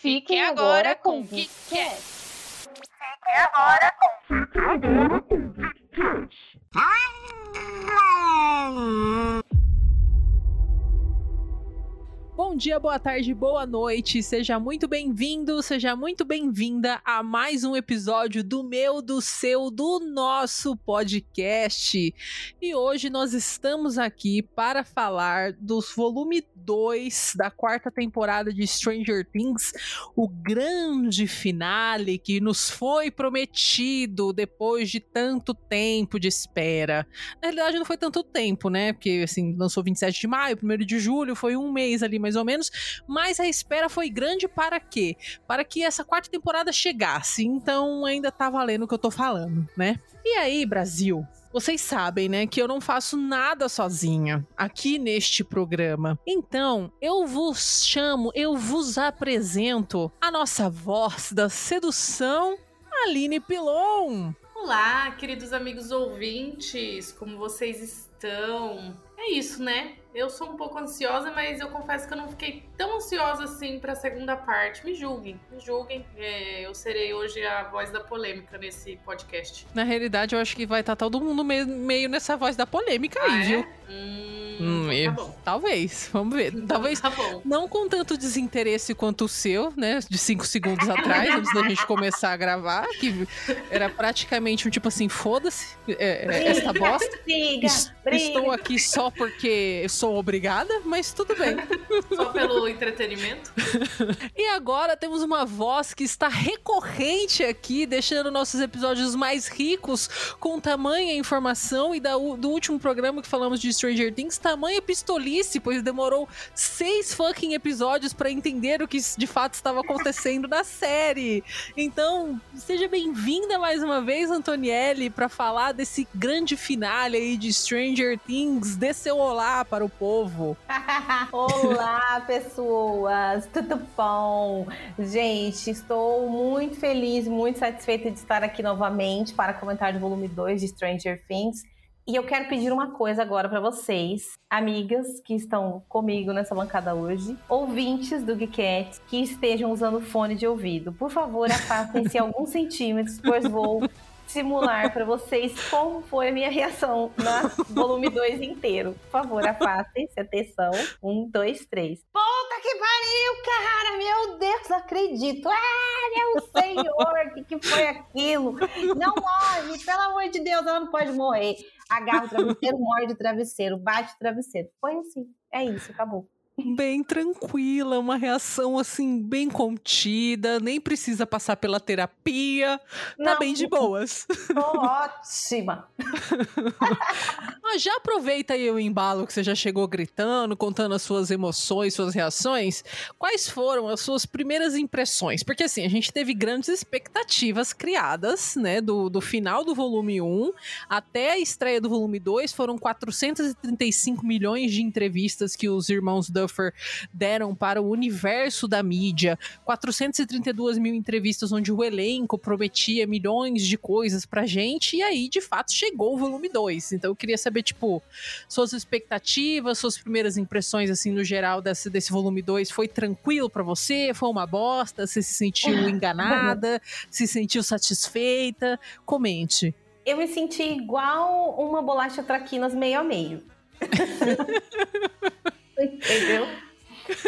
Fiquem agora com o Geekcast. Fiquem agora com Fiquem agora com Geekcast. Bom dia, boa tarde, boa noite. Seja muito bem-vindo, seja muito bem-vinda a mais um episódio do meu, do seu, do nosso podcast. E hoje nós estamos aqui para falar dos volume 2 da quarta temporada de Stranger Things, o grande finale que nos foi prometido depois de tanto tempo de espera. Na realidade, não foi tanto tempo, né? Porque assim, lançou 27 de maio, 1 de julho, foi um mês ali mais ou menos, mas a espera foi grande para quê? Para que essa quarta temporada chegasse. Então ainda tá valendo o que eu tô falando, né? E aí, Brasil? Vocês sabem, né, que eu não faço nada sozinha aqui neste programa. Então, eu vos chamo, eu vos apresento a nossa voz da sedução, Aline Pilon. Olá, queridos amigos ouvintes, como vocês estão? É isso, né? Eu sou um pouco ansiosa, mas eu confesso que eu não fiquei tão ansiosa assim para a segunda parte. Me julguem, me julguem. É, eu serei hoje a voz da polêmica nesse podcast. Na realidade, eu acho que vai estar tá todo mundo meio, meio nessa voz da polêmica aí, ah, é? viu? Hum, hum então tá bom. Talvez, vamos ver. Então talvez tá não com tanto desinteresse quanto o seu, né? De cinco segundos atrás, antes da gente começar a gravar, que era praticamente um tipo assim: foda-se é, é, esta bosta. Briga, briga. Estou aqui só porque sou obrigada, mas tudo bem. Só pelo entretenimento. E agora temos uma voz que está recorrente aqui, deixando nossos episódios mais ricos com tamanha informação e da do último programa que falamos de Stranger Things, tamanha pistolice, pois demorou seis fucking episódios para entender o que de fato estava acontecendo na série. Então, seja bem-vinda mais uma vez, Antonielli, para falar desse grande finale aí de Stranger Things. Dê seu olá para o povo. Olá, pessoas, tudo bom? Gente, estou muito feliz, muito satisfeita de estar aqui novamente para comentar o volume 2 de Stranger Things. E eu quero pedir uma coisa agora para vocês, amigas que estão comigo nessa bancada hoje, ouvintes do Geekette que estejam usando fone de ouvido. Por favor, afastem-se alguns centímetros, pois vou simular para vocês como foi a minha reação no volume 2 inteiro. Por favor, afastem-se. Atenção. Um, dois, três. Puta que pariu, cara! Meu Deus, não acredito. Ah, meu senhor, o que, que foi aquilo? Não morre, pelo amor de Deus, ela não pode morrer. Agarra o travesseiro, morde o travesseiro, bate o travesseiro. Foi assim. É isso, acabou. Bem tranquila, uma reação assim bem contida, nem precisa passar pela terapia, tá Não. bem de boas. Ótima. Mas já aproveita aí o embalo que você já chegou gritando, contando as suas emoções, suas reações. Quais foram as suas primeiras impressões? Porque assim, a gente teve grandes expectativas criadas, né, do, do final do volume 1 até a estreia do volume 2, foram 435 milhões de entrevistas que os irmãos Duffer deram para o universo da mídia, 432 mil entrevistas onde o elenco prometia milhões de coisas pra gente, e aí, de fato, chegou o volume 2. Então eu queria saber, tipo, suas expectativas, suas primeiras impressões, assim, no geral, desse, desse volume 2. Foi tranquilo pra você? Foi uma bosta? Você se sentiu enganada? se sentiu satisfeita? Comente. Eu me senti igual uma bolacha traquinas meio a meio. Entendeu?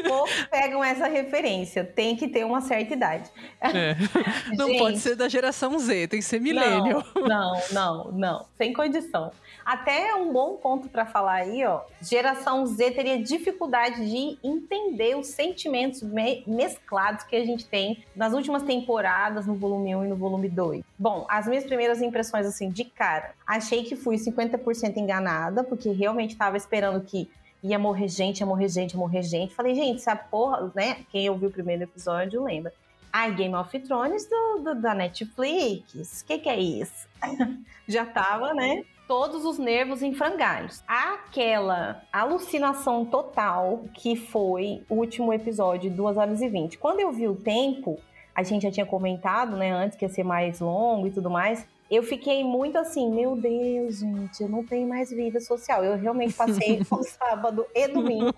Poucos pegam essa referência. Tem que ter uma certa idade. É. Não Gente. pode ser da geração Z, tem que ser milênio. Não, não, não. Sem condição. Até um bom ponto para falar aí, ó. Geração Z teria dificuldade de entender os sentimentos me- mesclados que a gente tem nas últimas temporadas, no volume 1 e no volume 2. Bom, as minhas primeiras impressões, assim, de cara, achei que fui 50% enganada, porque realmente estava esperando que ia morrer gente, ia morrer gente, ia morrer gente. Falei, gente, essa porra, né? Quem ouviu o primeiro episódio lembra. Ai, Game of Thrones do, do- da Netflix. O que, que é isso? Já tava, né? Todos os nervos em frangalhos. Aquela alucinação total que foi o último episódio, 2 horas e 20. Quando eu vi o tempo, a gente já tinha comentado, né, antes que ia ser mais longo e tudo mais. Eu fiquei muito assim, meu Deus, gente, eu não tenho mais vida social. Eu realmente passei o sábado e domingo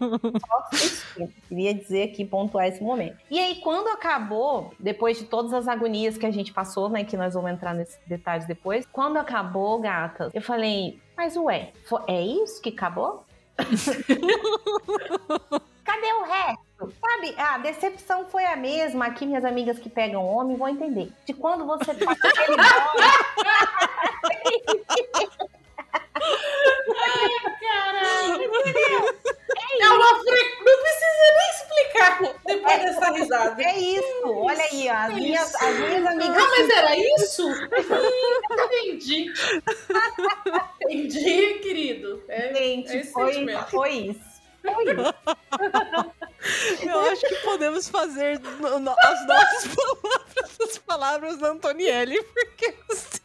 só assistindo. Queria dizer aqui, pontuar esse momento. E aí, quando acabou, depois de todas as agonias que a gente passou, né, que nós vamos entrar nesses detalhes depois, quando acabou, gata, eu falei, mas ué, é isso que acabou? Cadê o resto? Sabe, a decepção foi a mesma. Aqui, minhas amigas que pegam homem vão entender. De quando você passa aquele Ai, caralho. É, é uma fre... Não precisa nem explicar depois é, dessa risada. É isso. Olha aí, ó, as, é minhas, as minhas amigas. Ah, mas era isso? Entendi. Entendi, querido. É, Gente, é foi, foi isso. Eu acho que podemos fazer no, no, as nossas palavras, as palavras da Antonielli, porque assim.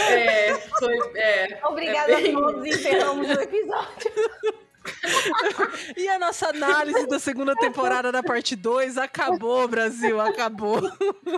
É, foi. É, Obrigada é bem... a todos, encerramos o episódio. e a nossa análise da segunda temporada da parte 2 acabou, Brasil, acabou.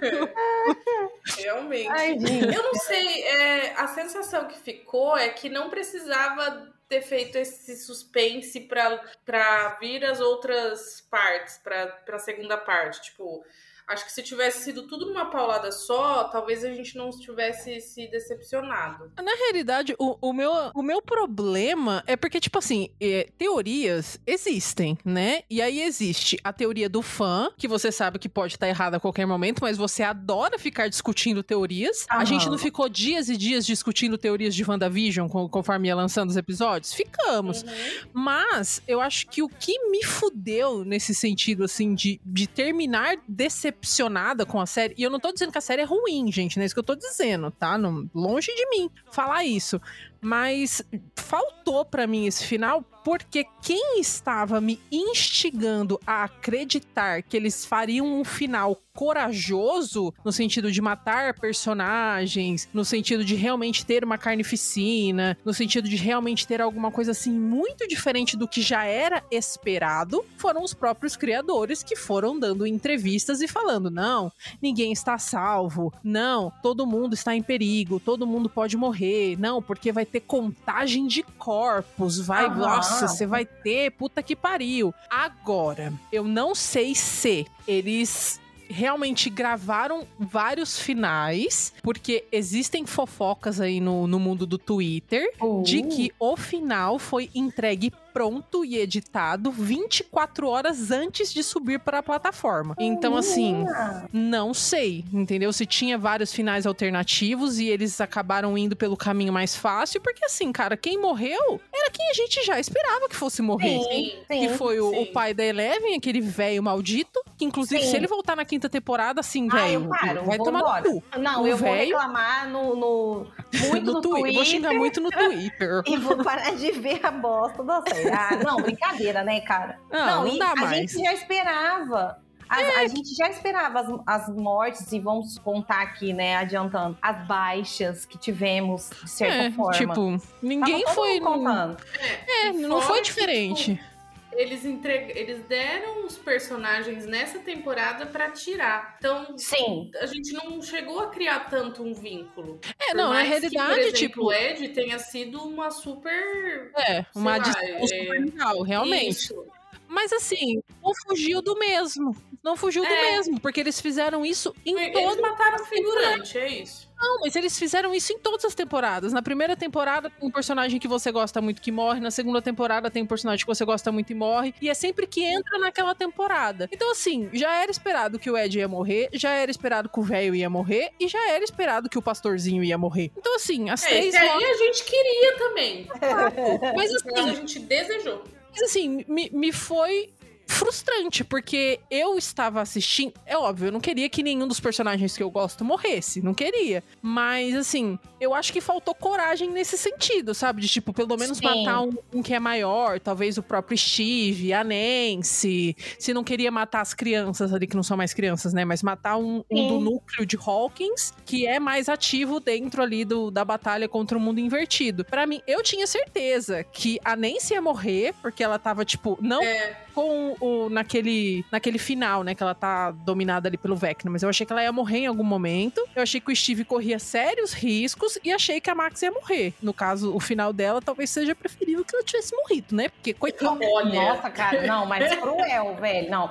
É, realmente. Ai, eu não sei, é, a sensação que ficou é que não precisava ter feito esse suspense para vir as outras partes, para a segunda parte. Tipo, Acho que se tivesse sido tudo numa paulada só, talvez a gente não tivesse se decepcionado. Na realidade, o, o, meu, o meu problema é porque, tipo assim, é, teorias existem, né? E aí existe a teoria do fã, que você sabe que pode estar errada a qualquer momento, mas você adora ficar discutindo teorias. Aham. A gente não ficou dias e dias discutindo teorias de WandaVision conforme ia lançando os episódios? Ficamos. Uhum. Mas eu acho que o que me fudeu nesse sentido, assim, de, de terminar decepcionado decepcionada com a série. E eu não tô dizendo que a série é ruim, gente, não é isso que eu tô dizendo, tá? Não, longe de mim falar isso. Mas faltou para mim esse final porque quem estava me instigando a acreditar que eles fariam um final corajoso, no sentido de matar personagens, no sentido de realmente ter uma carnificina, no sentido de realmente ter alguma coisa assim muito diferente do que já era esperado, foram os próprios criadores que foram dando entrevistas e falando: não, ninguém está salvo, não, todo mundo está em perigo, todo mundo pode morrer, não, porque vai ter contagem de corpos, vai, Aham. nossa, você vai ter, puta que pariu. Agora, eu não sei se eles realmente gravaram vários finais, porque existem fofocas aí no, no mundo do Twitter uh. de que o final foi entregue pronto e editado 24 horas antes de subir para a plataforma. Então, assim, não sei, entendeu? Se tinha vários finais alternativos e eles acabaram indo pelo caminho mais fácil, porque, assim, cara, quem morreu era quem a gente já esperava que fosse morrer. Sim, que foi o, o, pai da Eleven, aquele velho maldito, que, inclusive, sim. se ele voltar na quinta temporada, assim, velho, vai tomar embora. no cu. Não, o eu véio... vou reclamar no, no muito no, no Twitter. Vou xingar muito no Twitter. e vou parar de ver a bosta da série. Ah, não, brincadeira, né, cara? Não, não, não dá a mais. A gente já esperava. A, é. a, gente já esperava as, as, mortes, e vamos contar aqui, né, adiantando, as baixas que tivemos, de certa é, forma. Tipo, ninguém foi. Contando. É, não foi diferente. Tipo, eles, entreg... eles deram os personagens nessa temporada para tirar. Então, Sim. a gente não chegou a criar tanto um vínculo. É, por não, na realidade, que, exemplo, tipo. O Ed tenha sido uma super. É, uma adição é... super legal, realmente. Isso. Mas assim, não fugiu do mesmo. Não fugiu é. do mesmo, porque eles fizeram isso em eles todo. Eles mataram o figurante, é isso. Não, mas eles fizeram isso em todas as temporadas. Na primeira temporada tem um personagem que você gosta muito que morre, na segunda temporada tem um personagem que você gosta muito e morre, e é sempre que entra naquela temporada. Então, assim, já era esperado que o Ed ia morrer, já era esperado que o velho ia morrer, e já era esperado que o pastorzinho ia morrer. Então, assim, as é, três. Esse aí a gente queria também. mas assim. A gente desejou. Mas assim, me, me foi frustrante, porque eu estava assistindo. É óbvio, eu não queria que nenhum dos personagens que eu gosto morresse. Não queria. Mas, assim, eu acho que faltou coragem nesse sentido, sabe? De, tipo, pelo menos Sim. matar um, um, que é maior. Talvez o próprio Steve, a Nancy. Se não queria matar as crianças ali, que não são mais crianças, né? Mas matar um, um do núcleo de Hawkins, que é mais ativo dentro ali do, da batalha contra o mundo invertido. Para mim, eu tinha certeza que a Nancy ia morrer, porque ela tava, tipo, não é. com o, naquele, naquele final, né? Que ela tá dominada ali pelo Vecna. Mas eu achei que ela ia morrer em algum momento. Eu achei que o Steve corria sérios riscos e achei que a Max ia morrer. No caso, o final dela talvez seja preferível que ela tivesse morrido, né? Porque, coitado. Nossa, cara, não, mas cruel, velho. Não.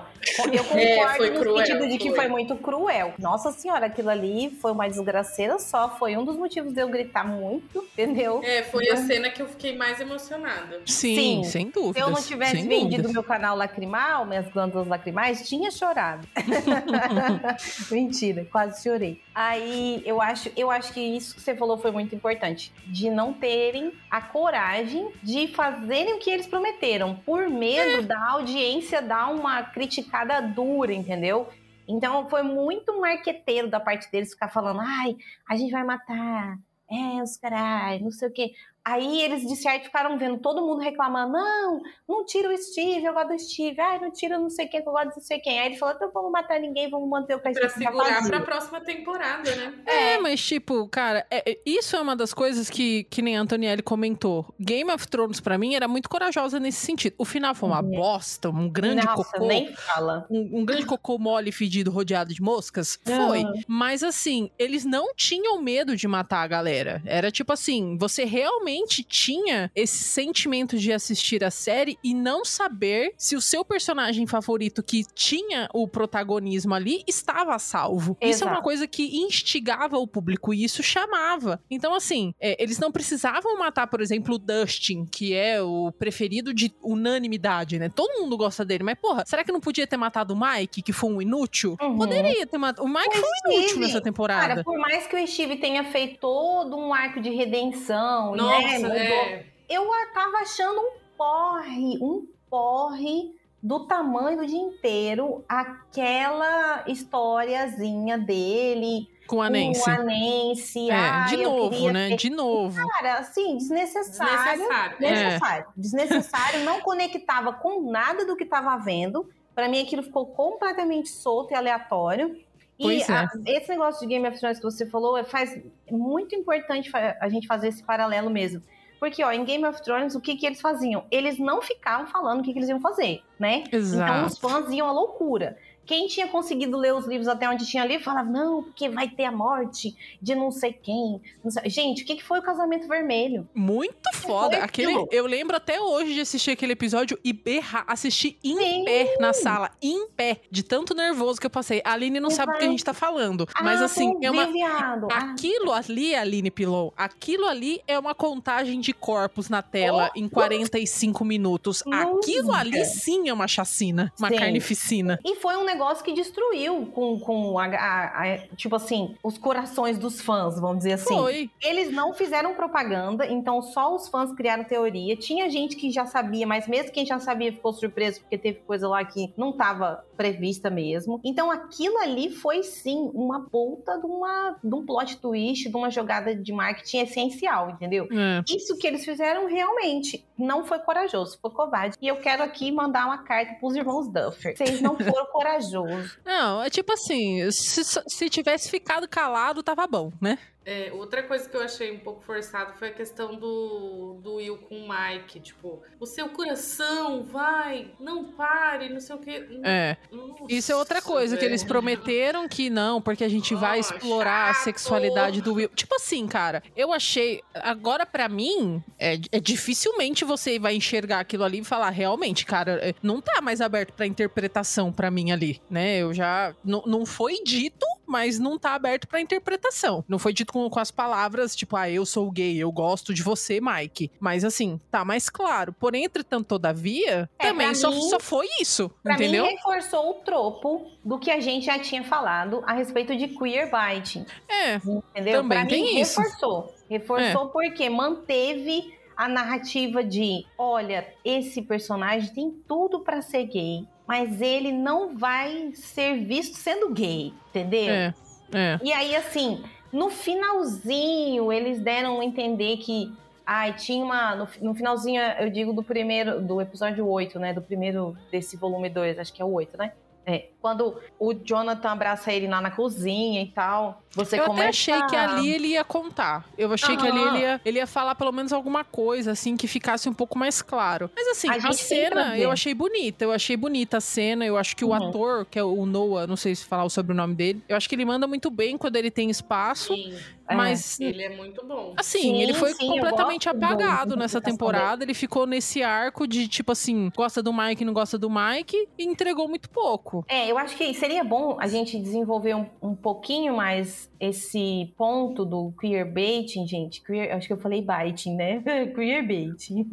Eu concordo é, no cruel, sentido de que foi. foi muito cruel. Nossa senhora, aquilo ali foi uma desgraceira só. Foi um dos motivos de eu gritar muito, entendeu? É, foi a cena que eu fiquei mais emocionada. Sim, Sim. sem dúvida. Se eu não tivesse vendido meu canal lacrimal, minhas glândulas lacrimais, tinha chorado. Mentira, quase chorei. Aí eu acho, eu acho que isso que você falou foi muito importante. De não terem a coragem de fazerem o que eles prometeram. Por medo é. da audiência dar uma criticada dura, entendeu? Então foi muito marqueteiro da parte deles ficar falando, ai, a gente vai matar, é, os caras, não sei o quê. Aí eles de certo ficaram vendo todo mundo reclamando: não, não tira o Steve, eu gosto do Steve. Ai, não tira não sei quem, eu gosto de não sei quem. Aí ele falou: então vamos matar ninguém, vamos manter o Pra segurar pra próxima temporada, né? É, é. mas tipo, cara, é, é, isso é uma das coisas que, que nem a Antonielli comentou. Game of Thrones, pra mim, era muito corajosa nesse sentido. O final foi uma uhum. bosta, um grande Nossa, cocô. nem fala. Um, um, grande cocô mole, fedido, rodeado de moscas. Uhum. Foi. Mas assim, eles não tinham medo de matar a galera. Era tipo assim, você realmente realmente tinha esse sentimento de assistir a série e não saber se o seu personagem favorito que tinha o protagonismo ali estava a salvo. Exato. Isso é uma coisa que instigava o público e isso chamava. Então, assim, é, eles não precisavam matar, por exemplo, o Dustin, que é o preferido de unanimidade, né? Todo mundo gosta dele, mas porra, será que não podia ter matado o Mike, que foi um inútil? Uhum. Poderia ter matado. O Mike o foi um inútil nessa temporada. Cara, por mais que o Steve tenha feito todo um arco de redenção, Nossa, né? Nossa, é. Eu tava achando um porre, um porre do tamanho do dia inteiro aquela historiazinha dele com a Nancy. Com a Nancy. É, ah, de novo, né? Ter... De novo. Cara, assim, desnecessário. Desnecessário. Desnecessário. É. desnecessário não conectava com nada do que estava vendo. Para mim, aquilo ficou completamente solto e aleatório. Pois e é. a, esse negócio de Game of Thrones que você falou é, faz é muito importante a gente fazer esse paralelo mesmo. Porque, ó, em Game of Thrones, o que, que eles faziam? Eles não ficavam falando o que, que eles iam fazer, né? Exato. Então os fãs iam à loucura. Quem tinha conseguido ler os livros até onde tinha lido falava, não, porque vai ter a morte de não sei quem. Não sei... Gente, o que, que foi o casamento vermelho? Muito foda. Aquele, eu lembro até hoje de assistir aquele episódio e berrar, assistir em Sim. pé na sala, em pé, de tanto nervoso que eu passei. A Aline não sabe o que a gente tá falando. Ah, mas assim, é uma. Ah. Aquilo ali, Aline Pilou, aquilo ali é uma contagem de corpos na tela oh, em 45 minutos. Aquilo ali sim é uma chacina, uma sim. carnificina. E foi um negócio negócio que destruiu com, com a, a, a, tipo assim, os corações dos fãs, vamos dizer assim. Foi. Eles não fizeram propaganda, então só os fãs criaram teoria. Tinha gente que já sabia, mas mesmo quem já sabia ficou surpreso porque teve coisa lá que não estava prevista mesmo. Então aquilo ali foi sim uma puta de, uma, de um plot twist, de uma jogada de marketing essencial, entendeu? É. Isso que eles fizeram realmente não foi corajoso, foi covarde. E eu quero aqui mandar uma carta pros irmãos Duffer. Vocês não foram corajosos corajoso. Não, é tipo assim, se, se tivesse ficado calado, tava bom, né? É, outra coisa que eu achei um pouco forçado foi a questão do, do Will com o Mike. Tipo, o seu coração vai, não pare, não sei o que. É. Nossa, Isso é outra coisa velho. que eles prometeram que não, porque a gente oh, vai explorar chato. a sexualidade do Will. Tipo assim, cara, eu achei. Agora, para mim, é, é, dificilmente você vai enxergar aquilo ali e falar, realmente, cara, é, não tá mais aberto pra interpretação para mim ali, né? Eu já. Não foi dito, mas não tá aberto pra interpretação. Não foi dito com com, com as palavras, tipo, ah, eu sou gay, eu gosto de você, Mike. Mas assim, tá mais claro. Porém, entretanto, todavia, é, também só, mim, só foi isso. Pra entendeu? mim, reforçou o tropo do que a gente já tinha falado a respeito de queer biting. É. Entendeu? Também pra tem mim, isso. reforçou. Reforçou é. porque manteve a narrativa de, olha, esse personagem tem tudo para ser gay, mas ele não vai ser visto sendo gay, entendeu? É. É. E aí, assim, no finalzinho, eles deram a entender que. Ai, tinha uma. No, no, finalzinho, eu digo do primeiro. Do episódio 8, né? Do primeiro desse volume 2, acho que é o 8, né? É, quando o Jonathan abraça ele lá na cozinha e tal, você eu começa... até achei que ali ele ia contar. Eu achei que ali ele ia, ele ia falar pelo menos alguma coisa, assim, que ficasse um pouco mais claro. Mas assim, A a, cena eu achei bonita. Eu achei bonita a cena. Eu acho que o Uhum. ator, que é o Noah, não sei se falar o sobrenome dele, eu acho que ele manda muito bem quando ele tem espaço. Sim, É. Mas ele é muito bom. Assim, Sim, ele foi sim, eu completamente apagado da nessa temporada. Ele ficou nesse arco de, tipo assim, gosta do Mike, não gosta do Mike, e entregou muito pouco. É, eu acho que seria bom a gente desenvolver um, um pouquinho mais esse ponto do queerbaiting, gente. Queer, acho que eu falei baiting, né? queerbaiting.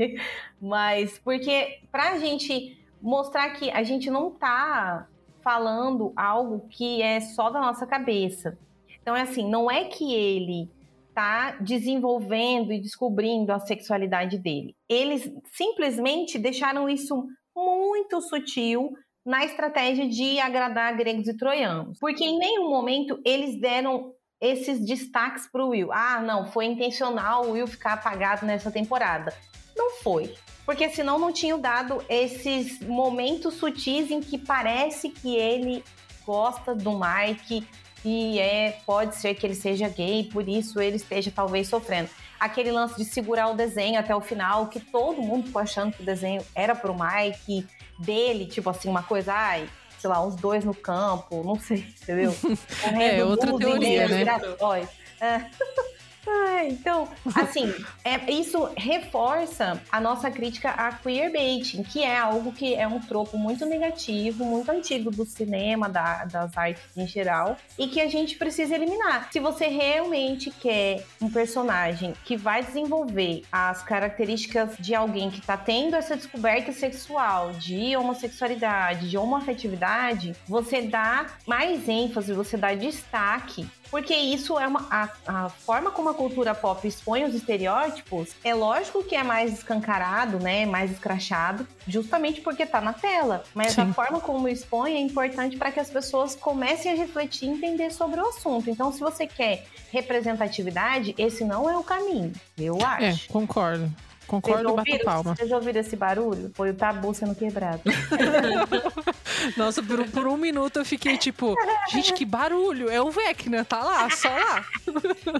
Mas porque pra gente mostrar que a gente não tá falando algo que é só da nossa cabeça. Então é assim, não é que ele tá desenvolvendo e descobrindo a sexualidade dele. Eles simplesmente deixaram isso muito sutil na estratégia de agradar gregos e troianos. Porque em nenhum momento eles deram esses destaques pro Will. Ah, não, foi intencional o Will ficar apagado nessa temporada. Não foi. Porque senão não tinham dado esses momentos sutis em que parece que ele gosta do Mike e é, pode ser que ele seja gay, por isso ele esteja talvez sofrendo. Aquele lance de segurar o desenho até o final, que todo mundo ficou achando que o desenho era pro Mike, dele, tipo assim, uma coisa, ai, sei lá, uns dois no campo, não sei, entendeu? É, outra teoria, né? É. Ai, então, assim, é, isso reforça a nossa crítica a queerbaiting, que é algo que é um tropo muito negativo, muito antigo do cinema, da- das artes em geral, e que a gente precisa eliminar. Se você realmente quer um personagem que vai desenvolver as características de alguém que está tendo essa descoberta sexual, de homossexualidade, de homoafetividade, você dá mais ênfase, você dá destaque porque isso é uma. A, a forma como a cultura pop expõe os estereótipos é lógico que é mais escancarado, né? Mais escrachado, justamente porque tá na tela. Mas Sim. a forma como expõe é importante para que as pessoas comecem a refletir e entender sobre o assunto. Então, se você quer representatividade, esse não é o caminho. Eu acho. É, concordo. Concordo e bato palma. vocês ouviram esse barulho? Foi o tabu sendo quebrado. Nossa, por, um- por um minuto eu fiquei tipo, gente, que barulho! É o Vecna, tá lá, só lá.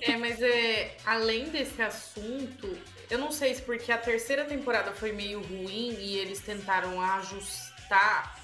É, mas é, além desse assunto, eu não sei se porque a terceira temporada foi meio ruim e eles tentaram ajustar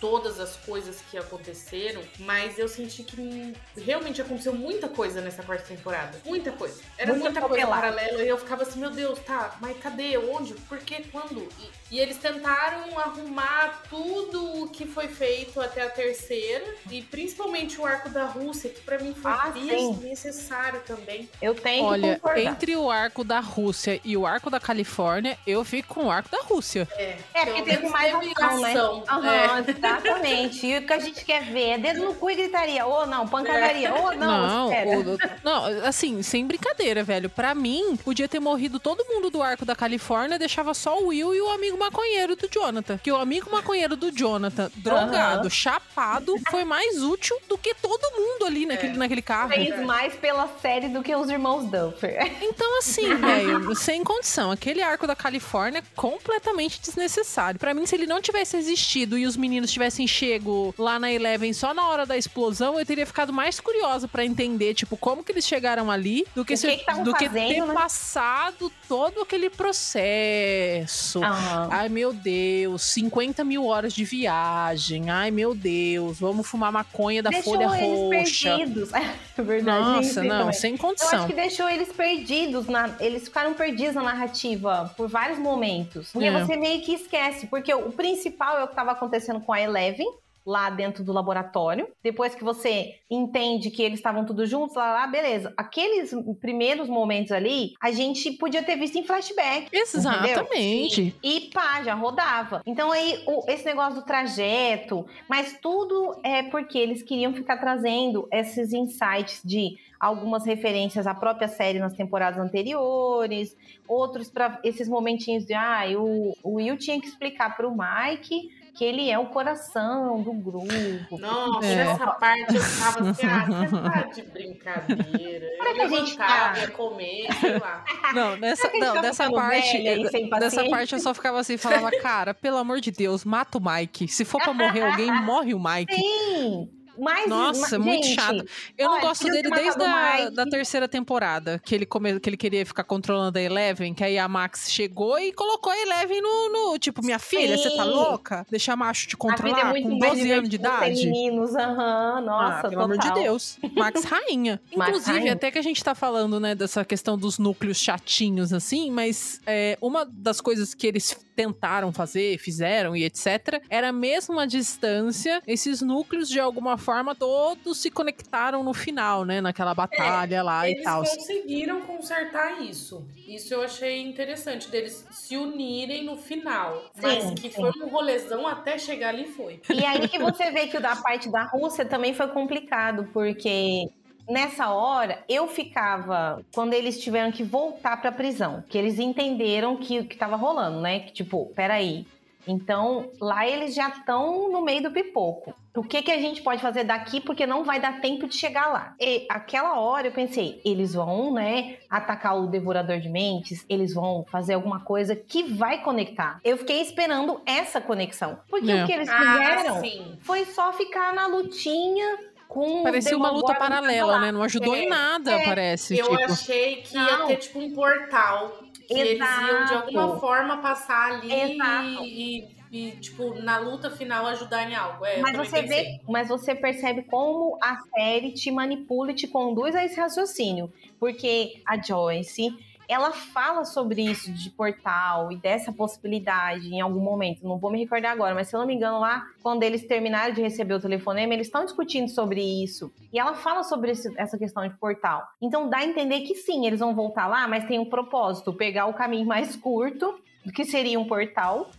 todas as coisas que aconteceram, mas eu senti que realmente aconteceu muita coisa nessa quarta temporada. Muita coisa. Era Muito muita coisa paralela e eu ficava assim, meu Deus, tá, mas cadê? Onde? Por quê? Quando? E, e eles tentaram arrumar tudo o que foi feito até a terceira e principalmente o arco da Rússia, que pra mim foi Ah, sim. desnecessário também. Eu tenho Olha, que concordar. entre o arco da Rússia e o arco da Califórnia, eu fico com o arco da Rússia. É, É, porque teve mais ação, né? É. exatamente. E o que a gente quer ver é dedo no cu e gritaria. Ou não, pancadaria. Ou não, espera. o- não, assim, sem brincadeira, velho. Pra mim, podia ter morrido todo mundo do arco da Califórnia, deixava só o Will e o amigo maconheiro do Jonathan. Que o amigo maconheiro do Jonathan, drogado, chapado, foi mais útil do que todo mundo ali naquele, É. naquele carro. Fez mais pela série do que os irmãos Duffer. Então, assim, velho, sem condição. Aquele arco da Califórnia é completamente desnecessário. Pra mim, se ele não tivesse existido e os meninos tivessem chego lá na Eleven só na hora da explosão, eu teria ficado mais curiosa pra entender, tipo, como que eles chegaram ali, do que, O se- que que do que fazendo, ter né? passado todo aquele processo. Aham. Ai, meu Deus, 50 mil horas de viagem. Ai, meu Deus, vamos fumar maconha da deixou folha eles roxa. perdidos. É verdade. Nossa, não, também. sem Eu condição. acho que deixou eles perdidos, na, eles ficaram perdidos na narrativa por vários momentos. Porque É. você meio que esquece, porque o principal é o que estava acontecendo com a Eleven, lá dentro do laboratório. Depois que você entende que eles estavam todos juntos, lá, lá, beleza. Aqueles primeiros momentos ali, a gente podia ter visto em flashback. Exatamente. E pá, já rodava. Então aí, o- esse negócio do trajeto, mas tudo é porque eles queriam ficar trazendo esses insights de algumas referências à própria série nas temporadas anteriores, outros para esses momentinhos de, ah, o, o Will tinha que explicar para o Mike que ele é o coração do grupo. Nossa, é. essa parte eu tava assim, ah, você tá de brincadeira. Eu que a gente tá... ia comer, sei lá. Não, nessa, não, tá nessa parte, nessa parte eu só ficava assim, falava, cara, pelo amor de Deus, mata o Mike. Se for pra morrer alguém, morre o Mike. Sim! Mas, Nossa, mas, muito gente, chato. Eu não gosto dele desde a da terceira temporada, que ele, come, que ele queria ficar controlando a Eleven, que aí a Max chegou e colocou a Eleven no, no tipo, minha filha, você tá louca? Deixar macho te controlar é com 12 anos de idade? Meninos, aham, uhum, nossa, ah, pelo total. amor de Deus. Max rainha. Inclusive, rainha. até que a gente tá falando, né, dessa questão dos núcleos chatinhos, assim, mas é, uma das coisas que eles tentaram fazer, fizeram e etc., era mesmo a distância, esses núcleos de alguma forma todos se conectaram no final, né? Naquela batalha é, lá e tal. Eles conseguiram consertar isso. Isso eu achei interessante, deles se unirem no final. Sim, mas que sim. foi um rolezão até chegar ali foi. E aí que você vê que o da parte da Rússia também foi complicado, porque nessa hora, eu ficava. Quando eles tiveram que voltar pra prisão, que eles entenderam que o que tava rolando, né? Que tipo, peraí. Então, lá eles já estão no meio do pipoco. O que, que a gente pode fazer daqui? Porque não vai dar tempo de chegar lá. E aquela hora eu pensei, eles vão, né, atacar o devorador de mentes, eles vão fazer alguma coisa que vai conectar. Eu fiquei esperando essa conexão. Porque é. o que eles ah, fizeram ah, foi só ficar na lutinha com Parecia uma luta paralela, né? Não ajudou é, em nada, é. parece. Eu tipo. achei que Não. ia ter tipo um portal. Que Exato. eles iam de alguma forma passar ali e, e, tipo, na luta final ajudar em algo. É, mas, você vê, mas você percebe como a série te manipula e te conduz a esse raciocínio. Porque a Joyce ela fala sobre isso de portal e dessa possibilidade em algum momento. Não vou me recordar agora, mas se eu não me engano, lá, quando eles terminaram de receber o telefonema, eles estão discutindo sobre isso. E ela fala sobre esse, essa questão de portal. Então dá a entender que sim, eles vão voltar lá, mas tem um propósito: pegar o caminho mais curto, que seria um portal.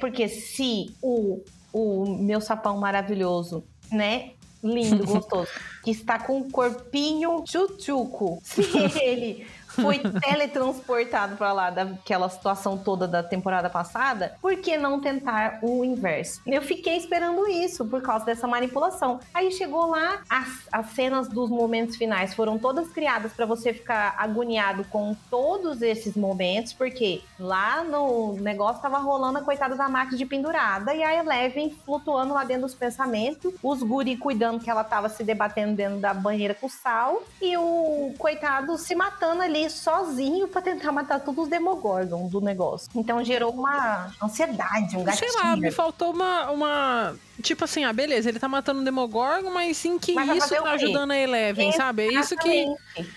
Porque se o, o meu sapão maravilhoso, né? Lindo, gostoso, que está com um corpinho tchutchuco, se ele foi teletransportado para lá daquela situação toda da temporada passada, por que não tentar o inverso? Eu fiquei esperando isso por causa dessa manipulação. Aí chegou lá, as, as cenas dos momentos finais foram todas criadas para você ficar agoniado com todos esses momentos, porque lá no negócio tava rolando a coitada da Max de pendurada e a Eleven flutuando lá dentro dos pensamentos, os guri cuidando que ela tava se debatendo dentro da banheira com sal e o coitado se matando ali sozinho para tentar matar todos os Demogorgon do negócio. Então gerou uma ansiedade, um gatilho. Sei lá, me faltou uma, uma Tipo assim, ah, beleza, ele tá matando o Demogorgon, mas sim que mas isso tá ajudando a Eleven, sabe? É isso que,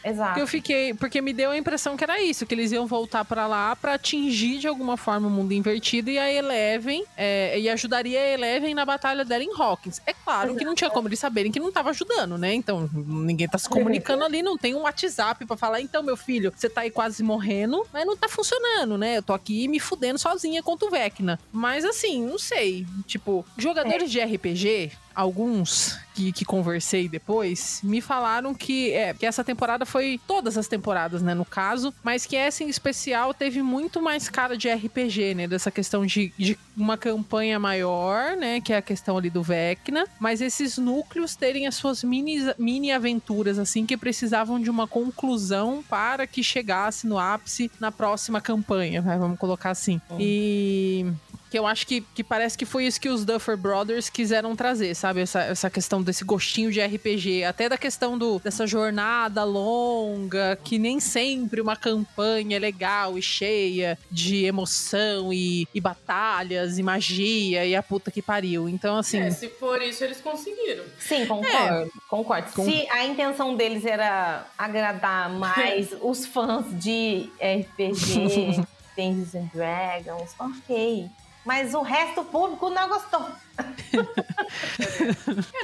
Exato. que eu fiquei. Porque me deu a impressão que era isso, que eles iam voltar para lá para atingir de alguma forma o mundo invertido e a Eleven. É, e ajudaria a Eleven na batalha dela em Hawkins. É claro Exato. que não tinha como eles saberem que não tava ajudando, né? Então, ninguém tá se comunicando ali, não tem um WhatsApp para falar, então, meu filho, você tá aí quase morrendo, mas não tá funcionando, né? Eu tô aqui me fudendo sozinha contra o Vecna. Mas assim, não sei. Tipo, jogadores de RPG, alguns que, que, conversei depois, me falaram que, é, que essa temporada foi todas as temporadas, né, no caso, mas que essa em especial teve muito mais cara de RPG, né, dessa questão de, de uma campanha maior, né, que é a questão ali do Vecna, mas esses núcleos terem as suas mini, mini aventuras, assim, que precisavam de uma conclusão para que chegasse no ápice na próxima campanha, né, vamos colocar assim. E que eu acho que, que parece que foi isso que os Duffer Brothers quiseram trazer, sabe? Essa, essa questão desse gostinho de RPG. Até da questão do, dessa jornada longa, que nem sempre uma campanha é legal e cheia de emoção e, e batalhas e magia e a puta que pariu. Então, assim. É, se for isso, eles conseguiram. Sim, concordo. É. Concordo. Com... Se a intenção deles era agradar mais os fãs de RPG. Dungeons and Dragons, ok. Mas o resto público não gostou. é,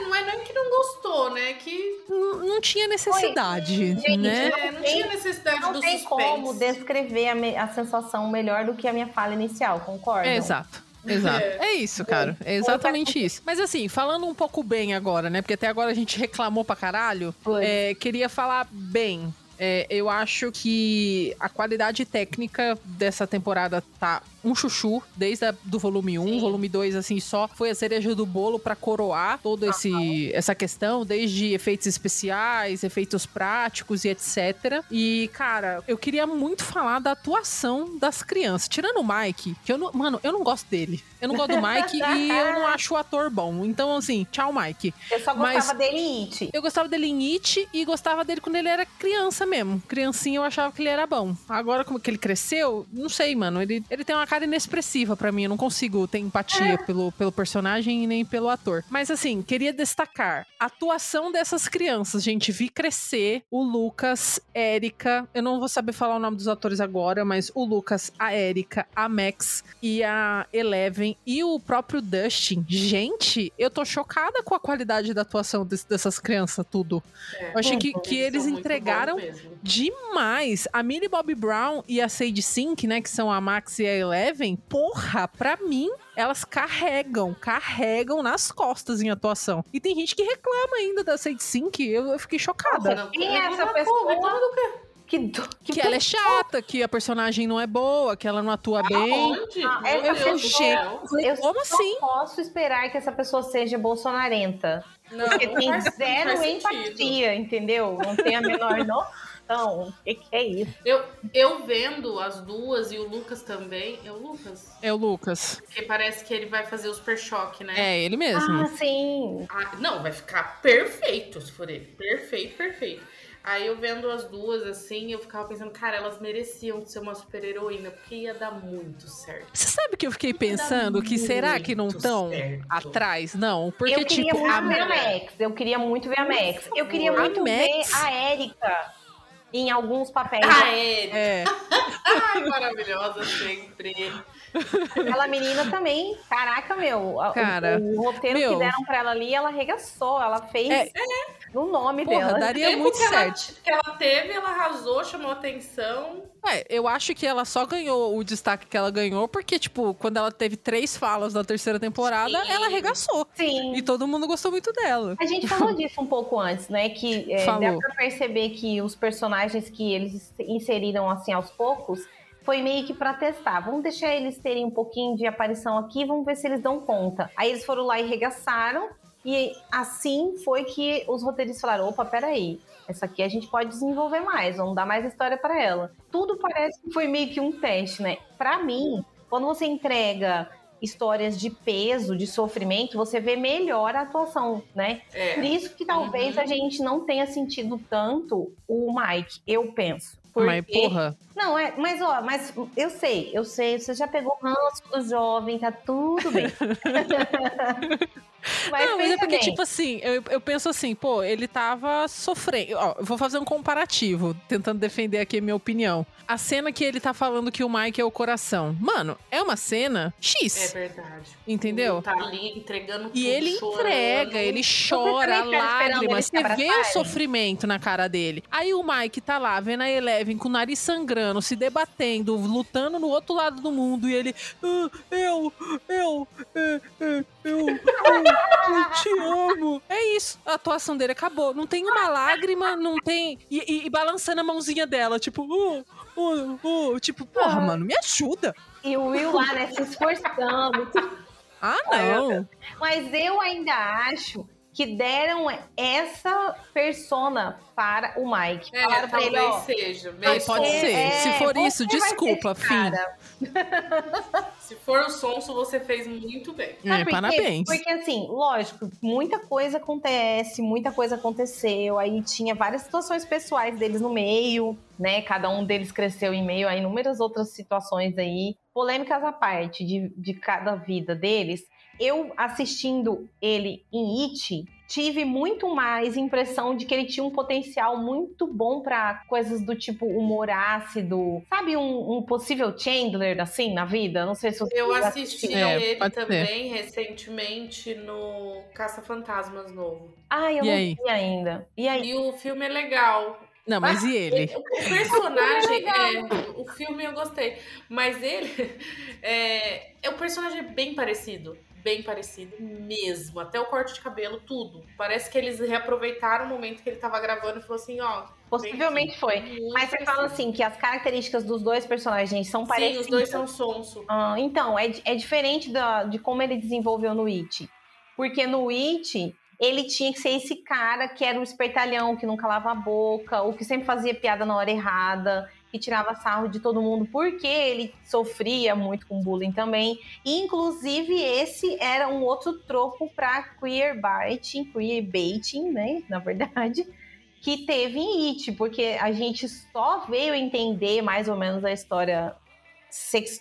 não é nem que não gostou, né? Que não, não tinha necessidade, Oi, né? Não, é, não tem, tinha necessidade não do tem suspense. como descrever a, me, a, sensação melhor do que a minha fala inicial, concorda? É, exato. Exato. É, é isso, cara. É exatamente isso. Mas assim, falando um pouco bem agora, né? Porque até agora a gente reclamou pra caralho. É, queria falar bem é, eu acho que a qualidade técnica dessa temporada tá um chuchu desde a, do volume 1, Sim. volume 2 assim só foi a cereja do bolo pra coroar toda esse essa questão, desde efeitos especiais, efeitos práticos e etc. E cara, eu queria muito falar da atuação das crianças, tirando o Mike, que eu não, mano, eu não gosto dele. Eu não gosto do Mike e eu não acho o ator bom. Então assim, tchau Mike. Eu só Mas- gostava dele em It. Eu gostava dele em It e gostava dele quando ele era criança mesmo. Criancinha eu achava que ele era bom. Agora, como que ele cresceu, não sei, mano. Ele, ele tem uma cara inexpressiva pra mim. Eu não consigo ter empatia pelo, pelo personagem e nem pelo ator. Mas assim, queria destacar a atuação dessas crianças, gente. Vi crescer o Lucas, Érica. Eu não vou saber falar o nome dos atores agora, mas o Lucas, a Érica, a Max e a Eleven e o próprio Dustin. Gente, eu tô chocada com a qualidade da atuação desse- dessas crianças, tudo. É, Eu achei que, que eles muito entregaram demais. A Millie Bobby Brown e a Sage Sink, né, que são a Max e a Eleven, porra, pra mim, elas carregam, carregam nas costas em atuação. E tem gente que reclama ainda da Sage Sink, eu, eu fiquei chocada. Quem é essa pessoa? Que, do- que, que ela é chata, que a personagem não é boa, que ela não atua bem. Aonde? Ah, Deus do pessoa- céu. Eu Como só assim? posso esperar que essa pessoa seja bolsonarenta. Não, Porque tem zero empatia, entendeu? Não tem a menor noção. O que, que é isso? Eu, eu vendo as duas e o Lucas também. É o Lucas? É o Lucas. Porque parece que ele vai fazer o super choque, né? É ele mesmo. Ah, sim. Ah, não, vai ficar perfeito se for ele. Perfeito, perfeito. Aí eu vendo as duas assim, eu ficava pensando, cara, elas mereciam ser uma super heroína, porque ia dar muito certo. Você sabe que eu fiquei Ia pensando que será que não estão atrás? Não, porque eu queria tipo, muito a ver a Max. Eu queria muito ver a Max. Eu queria muito A ver Max? a Erika em alguns papéis. Ah, é. é, Ai, maravilhosa sempre. Aquela menina também, caraca, meu. a- o- Cara, o, roteiro meu. que deram pra ela ali, ela arregaçou. Ela fez É. no nome porra, dela. daria tempo muito que ela- certo. que ela teve, ela arrasou, chamou atenção. É, eu acho que ela só ganhou o destaque que ela ganhou porque, tipo, quando ela teve três falas na terceira temporada, Sim. ela arregaçou. Sim. E todo mundo gostou muito dela. A gente falou disso um pouco antes, né? Que é, Falou. dá pra perceber que os personagens que eles inseriram assim aos poucos foi meio que pra testar. Vamos deixar eles terem um pouquinho de aparição aqui, vamos ver se eles dão conta. Aí eles foram lá e regaçaram, e assim foi que os roteiristas falaram: opa, peraí. Essa aqui a gente pode desenvolver mais, vamos dar mais história pra ela. Tudo parece que foi meio que um teste, né? Pra mim, quando você entrega histórias de peso, de sofrimento, você vê melhor a atuação, né? Por É. isso que talvez Uhum. a gente não tenha sentido tanto o Mike, eu penso. Porque... Mas, porra, Não, é, mas ó, mas eu sei, eu sei, você já pegou o ranço do jovem, tá tudo bem. mas não, mas é porque, bem, tipo assim, eu, eu penso assim, pô, ele tava sofrendo. Ó, eu vou fazer um comparativo, tentando defender aqui a minha opinião. A cena que ele tá falando que o Mike é o coração. Mano, é uma cena É X. verdade. Entendeu? Ele tá ali entregando tudo, E ele chorando. entrega, ele chora, lágrimas. Você vê o sofrimento na cara dele. Aí o Mike tá lá, vendo a Eleven com o nariz sangrando, se debatendo, lutando no outro lado do mundo. E ele, "Ah, eu, eu, é, é, eu, eu, eu te amo. É isso, a atuação dele acabou. Não tem uma lágrima, não tem. E, e- e balançando a mãozinha dela, tipo, oh, oh, oh, tipo, porra, mano, me ajuda. E o Will lá, né, se esforçando. Ah, não. Mas eu ainda acho que deram essa persona para o Mike. É, Falaram pra ele, ó, talvez seja. Mesmo. pode ser. é, Se for você isso, desculpa, cara. Se for o sonso, você fez muito bem. É, quê? parabéns. Porque assim, lógico, muita coisa acontece, muita coisa aconteceu. Aí tinha várias situações pessoais deles no meio, né? Cada um deles cresceu em meio a inúmeras outras situações aí. Polêmicas à parte de, de cada vida deles. Eu assistindo ele em It, tive muito mais impressão de que ele tinha um potencial muito bom pra coisas do tipo humor ácido. Sabe um, um possível Chandler, assim, na vida? Não sei se você Eu assisti É, ele pode ser. também recentemente no Caça-Fantasmas novo. Ah, eu E não aí? vi ainda. E aí? E o filme é legal. Não, mas e ele? O personagem, é, o filme eu gostei, mas ele é, é um personagem bem parecido, bem parecido mesmo. Até o corte de cabelo, tudo. Parece que eles reaproveitaram o momento que ele tava gravando e falou assim, ó. Possivelmente foi. Mas você fala assim que as características dos dois personagens são parecidas. Sim, os dois são sonso. Ah, então, é, é diferente da, de como ele desenvolveu no It. Porque no It, ele tinha que ser esse cara que era o espertalhão, que nunca lava a boca, ou que sempre fazia piada na hora errada que tirava sarro de todo mundo porque ele sofria muito com bullying também. E, inclusive, esse era um outro troco para queer baiting, queer baiting, né? Na verdade, que teve em It, porque a gente só veio entender mais ou menos a história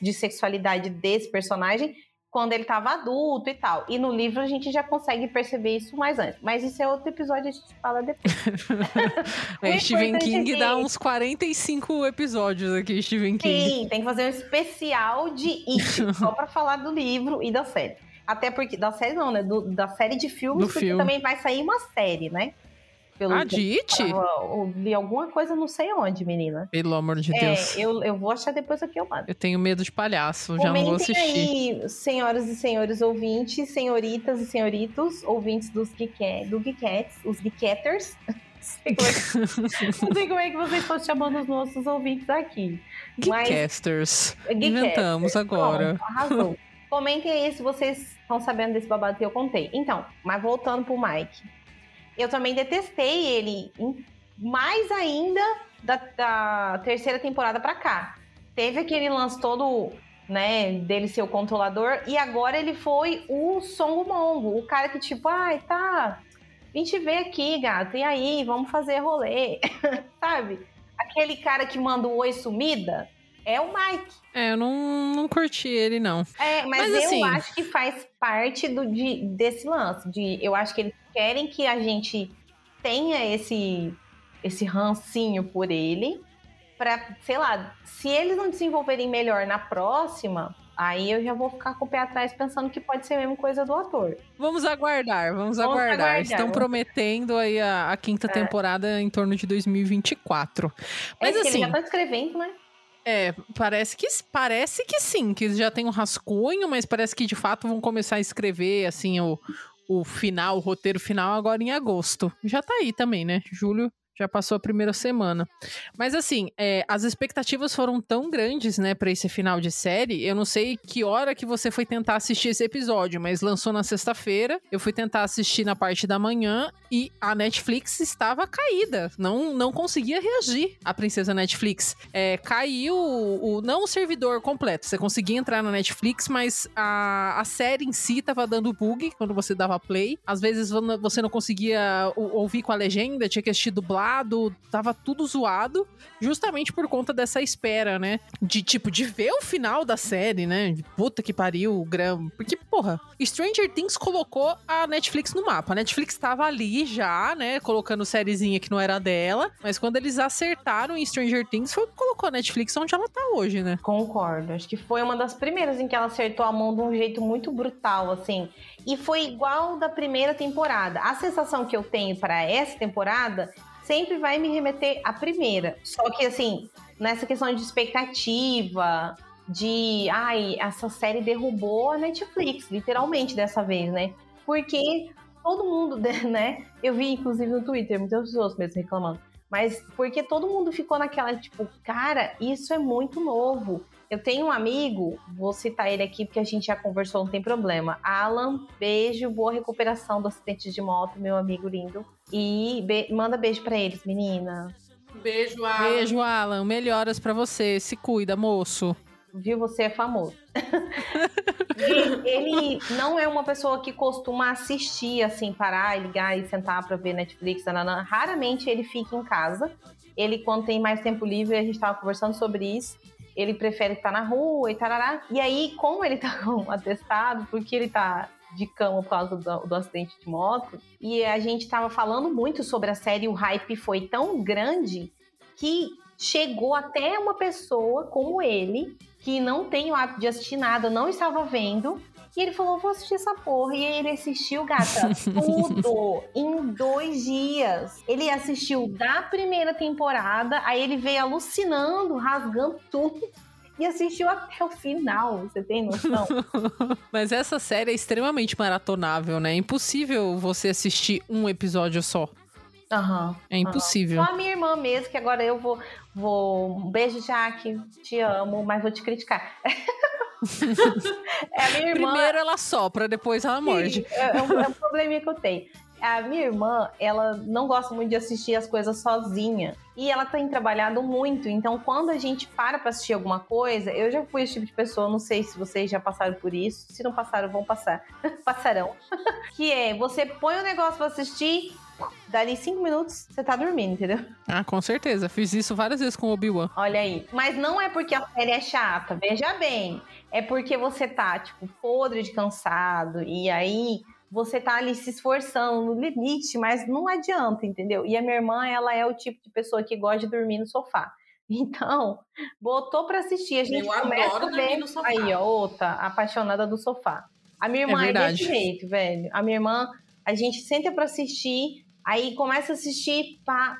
de sexualidade desse personagem quando ele estava adulto e tal. E no livro a gente já consegue perceber isso mais antes. Mas isso é outro episódio, a gente fala depois. é, Stephen King é dá uns 45 episódios aqui, Stephen King. Sim, tem que fazer um especial de It, só para falar do livro e da série. Até porque, da série não, né? Do, da série de filmes, do porque filme. também vai sair uma série, né? Pelo ah, de It? Eu li alguma coisa, não sei onde, menina. Pelo amor de é, Deus. Eu, eu vou achar depois aqui, eu mando. Eu tenho medo de palhaço, já não vou assistir. aí, senhoras e senhores ouvintes, senhoritas e senhoritos, ouvintes dos Geek, do Geekettes, os Geeketers. É não sei como é que vocês estão chamando os nossos ouvintes aqui. Geekcasters. Mas... Inventamos agora. Arrasou. Comentem aí se vocês estão sabendo desse babado que eu contei. Então, mas voltando pro Mike eu também detestei ele mais ainda da, da terceira temporada para cá. Teve aquele lance todo, né, dele ser o controlador e agora ele foi o Songo Mongo, o cara que tipo, ai, tá, vim te ver aqui, gato, e aí, vamos fazer rolê, sabe? Aquele cara que manda o oi sumida é o Mike. É, eu não, não curti ele, não. É, mas, mas eu assim... acho que faz parte do, de, desse lance. De, eu acho que eles querem que a gente tenha esse, esse rancinho por ele. Pra, sei lá, se eles não desenvolverem melhor na próxima, Aí eu já vou ficar com o pé atrás pensando que pode ser a mesma coisa do ator. Vamos aguardar, vamos, vamos aguardar. aguardar. Estão prometendo aí a, a quinta é. temporada em torno de 2024. Mas é assim. Ele já tá escrevendo, né? É, parece que, parece que sim, que já tem um rascunho, mas parece que de fato vão começar a escrever, assim, o, o final, o roteiro final agora em agosto. Já tá aí também, né? Julho já passou a primeira semana. Mas assim, é, as expectativas foram tão grandes, né, para esse final de série. Eu não sei que hora que você foi tentar assistir esse episódio, mas lançou na sexta-feira. Eu fui tentar assistir na parte da manhã e a Netflix estava caída. Não, não conseguia reagir a princesa Netflix. É, caiu o, não o servidor completo. Você conseguia entrar na Netflix, mas a, a série em si tava dando bug quando você dava play. Às vezes você não conseguia ouvir com a legenda, tinha que assistir dublado zoado, tava tudo zoado, justamente por conta dessa espera, né? De tipo, de ver o final da série, né? Puta que pariu, grama. Porque, porra, Stranger Things colocou a Netflix no mapa. A Netflix tava ali já, né? Colocando sériezinha que não era dela. Mas quando eles acertaram em Stranger Things, foi colocou a Netflix onde ela tá hoje, né? Concordo. Acho que foi uma das primeiras em que ela acertou a mão de um jeito muito brutal, assim. E foi igual da primeira temporada. A sensação que eu tenho para essa temporada sempre vai me remeter à primeira. Só que, assim, nessa questão de expectativa, de. Ai, essa série derrubou a Netflix, literalmente, dessa vez, né? Porque todo mundo, né? Eu vi, inclusive, no Twitter, muitas pessoas mesmo reclamando. Mas porque todo mundo ficou naquela, tipo, cara, isso é muito novo. Eu tenho um amigo, vou citar ele aqui porque a gente já conversou, não tem problema. Alan, beijo, boa recuperação do acidente de moto, meu amigo lindo. E be manda beijo para eles, menina. Beijo, Alan. Beijo, Alan. Melhoras para você. Se cuida, moço. Viu? Você é famoso. ele não é uma pessoa que costuma assistir, assim, parar, ligar e sentar para ver Netflix. Nanana. Raramente ele fica em casa. Ele, quando tem mais tempo livre, a gente estava conversando sobre isso ele prefere estar na rua e tarará. E aí, como ele tá com atestado, porque ele tá de cama por causa do, do, acidente de moto, e a gente tava falando muito sobre a série, o hype foi tão grande que chegou até uma pessoa como ele, que não tem o hábito de assistir nada, não estava vendo, e ele falou: vou assistir essa porra. E aí ele assistiu, gata, tudo em dois dias. Ele assistiu da primeira temporada, aí ele veio alucinando, rasgando tudo. E assistiu até o final, você tem noção? Mas essa série é extremamente maratonável, né? É impossível você assistir um episódio só. Uhum, é impossível. Uhum. Só a minha irmã mesmo, que agora eu vou. vou... Um beijo, Jaque. Te amo, mas vou te criticar. é a minha irmã. Primeiro ela sopra, depois ela morde. Sim, é, é, um, é um probleminha que eu tenho a minha irmã, ela não gosta muito de assistir as coisas sozinha. E ela tem trabalhado muito, então quando a gente para pra assistir alguma coisa, eu já fui esse tipo de pessoa, não sei se vocês já passaram por isso. Se não passaram, vão passar. Passarão. que é, você põe o um negócio pra assistir, dali cinco minutos você tá dormindo, entendeu? Ah, com certeza. Fiz isso várias vezes com o Obi-Wan. Olha aí. Mas não é porque a série é chata, veja bem. É porque você tá, tipo, podre de cansado. E aí você tá ali se esforçando no limite, mas não adianta, entendeu? E a minha irmã, ela é o tipo de pessoa que gosta de dormir no sofá. Então, botou para assistir, a gente Eu começa a ver no sofá. aí, ó, outra apaixonada do sofá. A minha irmã é, é desse jeito, velho. A minha irmã, a gente senta para assistir, aí começa a assistir, pá,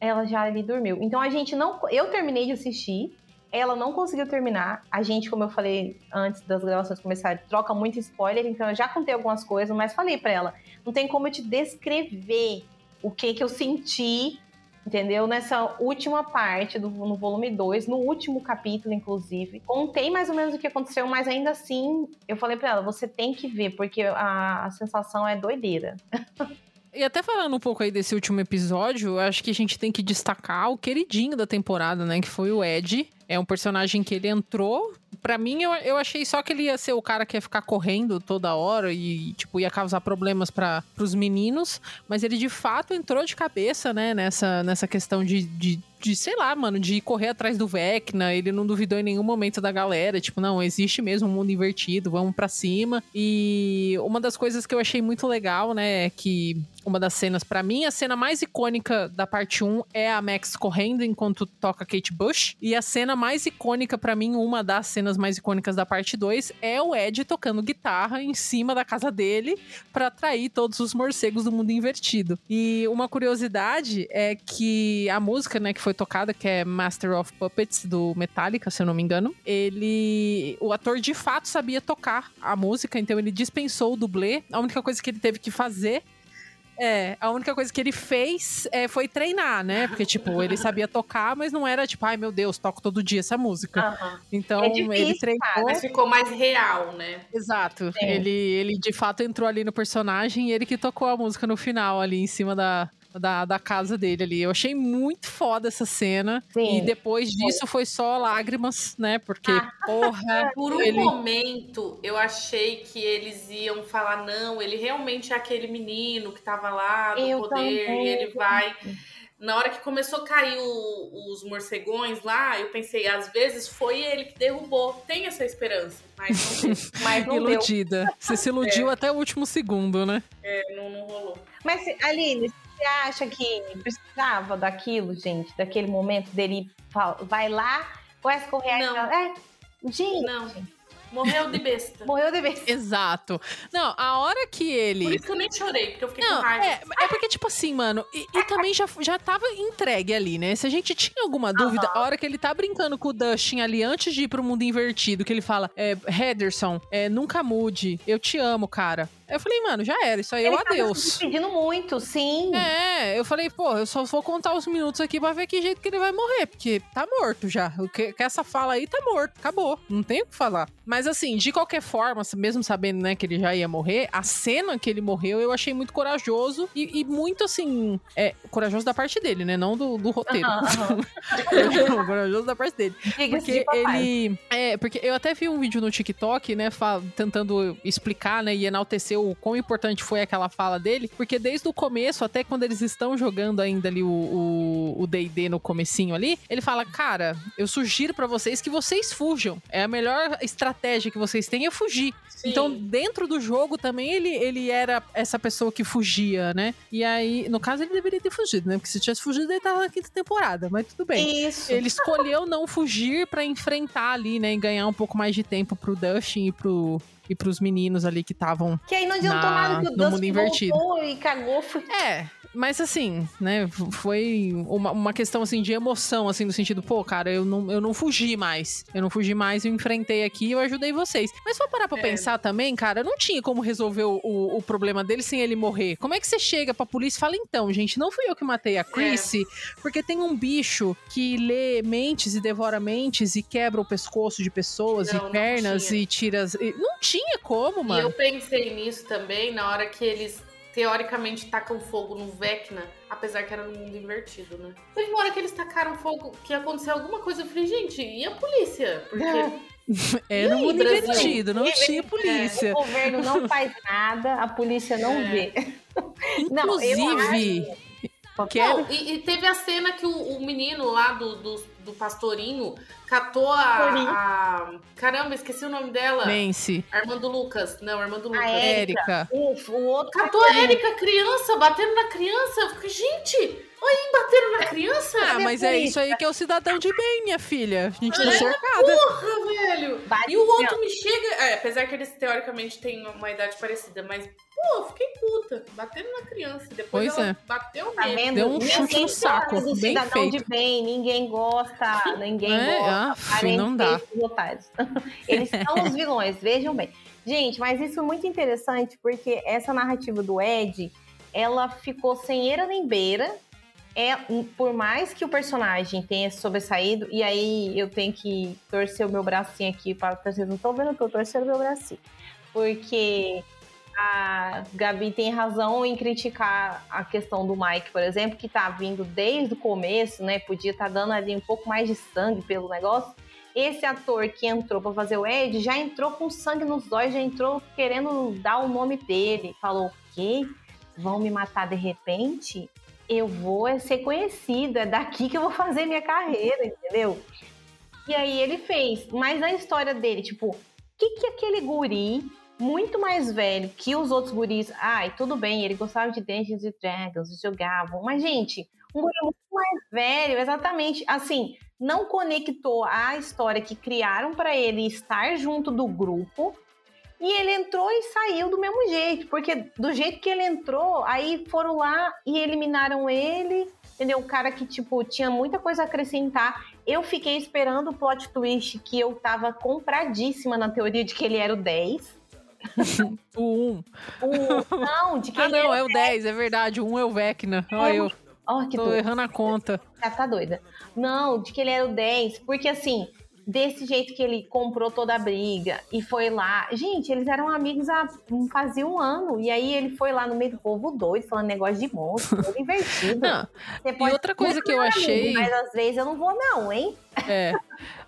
ela já ali dormiu. Então a gente não, eu terminei de assistir, ela não conseguiu terminar. A gente, como eu falei antes das gravações começarem, troca muito spoiler, então eu já contei algumas coisas, mas falei para ela, não tem como eu te descrever o que que eu senti, entendeu? Nessa última parte do no volume 2, no último capítulo inclusive. Contei mais ou menos o que aconteceu, mas ainda assim, eu falei para ela, você tem que ver porque a, a sensação é doideira. E até falando um pouco aí desse último episódio, acho que a gente tem que destacar o queridinho da temporada, né? Que foi o Ed. É um personagem que ele entrou. Pra mim, eu, eu achei só que ele ia ser o cara que ia ficar correndo toda hora e, tipo, ia causar problemas para os meninos. Mas ele de fato entrou de cabeça, né, nessa, nessa questão de, de de, sei lá, mano, de correr atrás do Vecna. Ele não duvidou em nenhum momento da galera. Tipo, não, existe mesmo um mundo invertido, vamos para cima. E uma das coisas que eu achei muito legal, né, é que uma das cenas, para mim, a cena mais icônica da parte 1 é a Max correndo enquanto toca Kate Bush. E a cena mais icônica, para mim, uma das cenas mais icônicas da parte 2 é o Ed tocando guitarra em cima da casa dele para atrair todos os morcegos do mundo invertido. E uma curiosidade é que a música, né, que foi tocada, que é Master of Puppets do Metallica, se eu não me engano, ele. O ator de fato sabia tocar a música, então ele dispensou o dublê. A única coisa que ele teve que fazer é, a única coisa que ele fez é, foi treinar, né? Porque, tipo, ele sabia tocar, mas não era tipo, ai meu Deus, toco todo dia essa música. Então, é difícil, ele treinou. Mas ficou mais real, né? Exato. Ele, ele de fato entrou ali no personagem e ele que tocou a música no final, ali em cima da, da, da casa dele ali. Eu achei muito foda essa cena. Sim. E depois disso foi só lágrimas, né? Porque, ah. porra. Por um ele... momento, eu achei que eles iam falar: não, ele realmente é aquele menino que tava lá do eu poder também. e ele vai. Na hora que começou a cair o, os morcegões lá, eu pensei, às vezes foi ele que derrubou. Tem essa esperança, mas não, mas não Iludida. Deu. Você se iludiu é. até o último segundo, né? É, não, não rolou. Mas, Aline, você acha que precisava daquilo, gente? Daquele momento dele vai lá, vai escorrer Não. É, gente. Não. Morreu de besta. Morreu de besta. Exato. Não, a hora que ele. Por isso que eu nem chorei, porque eu fiquei não, com raiva. É, é porque, tipo assim, mano, e, e, também já, já tava entregue ali, né? Se a gente tinha alguma dúvida, a hora que ele tá brincando com o Dustin ali antes de ir pro mundo invertido, que ele fala: é, Henderson, é, nunca mude, eu te amo, cara. Eu falei, mano, já era, isso aí ele é o adeus. pedindo muito, sim. É, eu falei, pô, eu só vou contar os minutos aqui pra ver que jeito que ele vai morrer, porque tá morto já. O que, que essa fala aí tá morto, acabou. Não tem o que falar. Mas assim, de qualquer forma, mesmo sabendo, né, que ele já ia morrer, a cena que ele morreu eu achei muito corajoso e, e muito assim, é, corajoso da parte dele, né? Não do, do roteiro. Uhum. corajoso da parte dele. Porque ele. É, porque eu até vi um vídeo no TikTok, né, tentando explicar, né, e enaltecer o quão importante foi aquela fala dele, porque desde o começo, até quando eles estão jogando ainda ali o D&D no comecinho ali, ele fala, cara, eu sugiro para vocês que vocês fujam. É a melhor estratégia que vocês têm é fugir. Sim. Então, dentro do jogo também ele, ele era essa pessoa que fugia, né? E aí, no caso, ele deveria ter fugido, né? Porque se tivesse fugido, ele tava na quinta temporada, mas tudo bem. Isso. Ele escolheu não fugir para enfrentar ali, né? E ganhar um pouco mais de tempo pro Dustin e pro, e pros meninos ali que estavam. Que aí não adiantou na, nada que o no mundo invertido. e cagou. Foi... É, mas assim, né, foi uma, uma questão assim de emoção, assim, no sentido, pô, cara, eu não, eu não fugi mais. Eu não fugi mais, eu enfrentei aqui eu ajudei vocês. Mas se parar pra é. pensar também, cara, não tinha como resolver o, o, o, problema dele sem ele morrer. Como é que você chega pra polícia e fala, então, gente, não fui eu que matei a Chrissy, é. porque tem um bicho que lê mentes e devora mentes e quebra o pescoço de pessoas não, e pernas e tira. Não tinha como, mano. E eu pensei nisso também na hora que eles teoricamente tacam fogo no Vecna, apesar que era no mundo invertido, né? Teve uma hora que eles tacaram fogo, que aconteceu alguma coisa, eu falei, gente, e a polícia? Porque. Era um mundo invertido, não tinha polícia. É, o governo não faz nada, a polícia não é. vê. Inclusive. Não, não, e, e, teve a cena que o, o menino lá do, do, do pastorinho catou a, a, Caramba, esqueci o nome dela. Nancy. Armando Lucas. Não, Armando Lucas. A Érica. O, o outro catou a Érica, criança, batendo na criança. Gente, Oi, bateram na criança? Ah, mas é isso aí que é o cidadão de bem, minha filha. A gente tá é, cercada. Porra, velho. E o outro me chega. É, apesar que eles teoricamente têm uma idade parecida, mas, pô, fiquei puta. Batendo na criança. Depois pois é. bateu tá mesmo. Deu um chute no saco. Do bem cidadão feito. de bem, ninguém gosta, ninguém é, gosta. Ah, não dá. Eles são os vilões, vejam bem. Gente, mas isso é muito interessante porque essa narrativa do Ed, ela ficou sem eira nem beira é por mais que o personagem tenha sobressaído, e aí eu tenho que torcer o meu bracinho aqui para vocês não estão vendo que eu torcer o meu bracinho. Porque a Gabi tem razão em criticar a questão do Mike, por exemplo, que tá vindo desde o começo, né? Podia estar tá dando ali um pouco mais de sangue pelo negócio. Esse ator que entrou para fazer o Ed já entrou com sangue nos olhos, já entrou querendo dar o nome dele. Falou: o quê? Vão me matar de repente? eu vou é ser conhecido, é daqui que eu vou fazer minha carreira, entendeu? E aí ele fez. Mas na história dele, tipo, o que, que aquele guri muito mais velho que os outros guris. Ai, tudo bem, ele gostava de Dungeons and Dragons, jogavam. Mas, gente, um guri muito mais velho, exatamente. Assim, não conectou a história que criaram para ele estar junto do grupo e ele entrou e saiu do mesmo jeito, porque do jeito que ele entrou, aí foram lá e eliminaram ele, entendeu? O cara que, tipo, tinha muita coisa a acrescentar. Eu fiquei esperando o plot twist que eu tava compradíssima na teoria de que ele era o 10. o 1. O, não, de que ah, ele não, é o 10, 10, é verdade. O 1 é o Vecna. Olha é, eu. Oh, que Tô doido. errando a conta. Já tá doida. Não, de que ele era o 10, porque assim, desse jeito que ele comprou toda a briga e foi lá. Gente, eles eram amigos há fazia um ano. E aí ele foi lá no meio do povo doido, falando negócio de monstro, todo invertido. Não. e outra coisa que eu achei. Amigo, mas às vezes eu não vou, não, hein? É.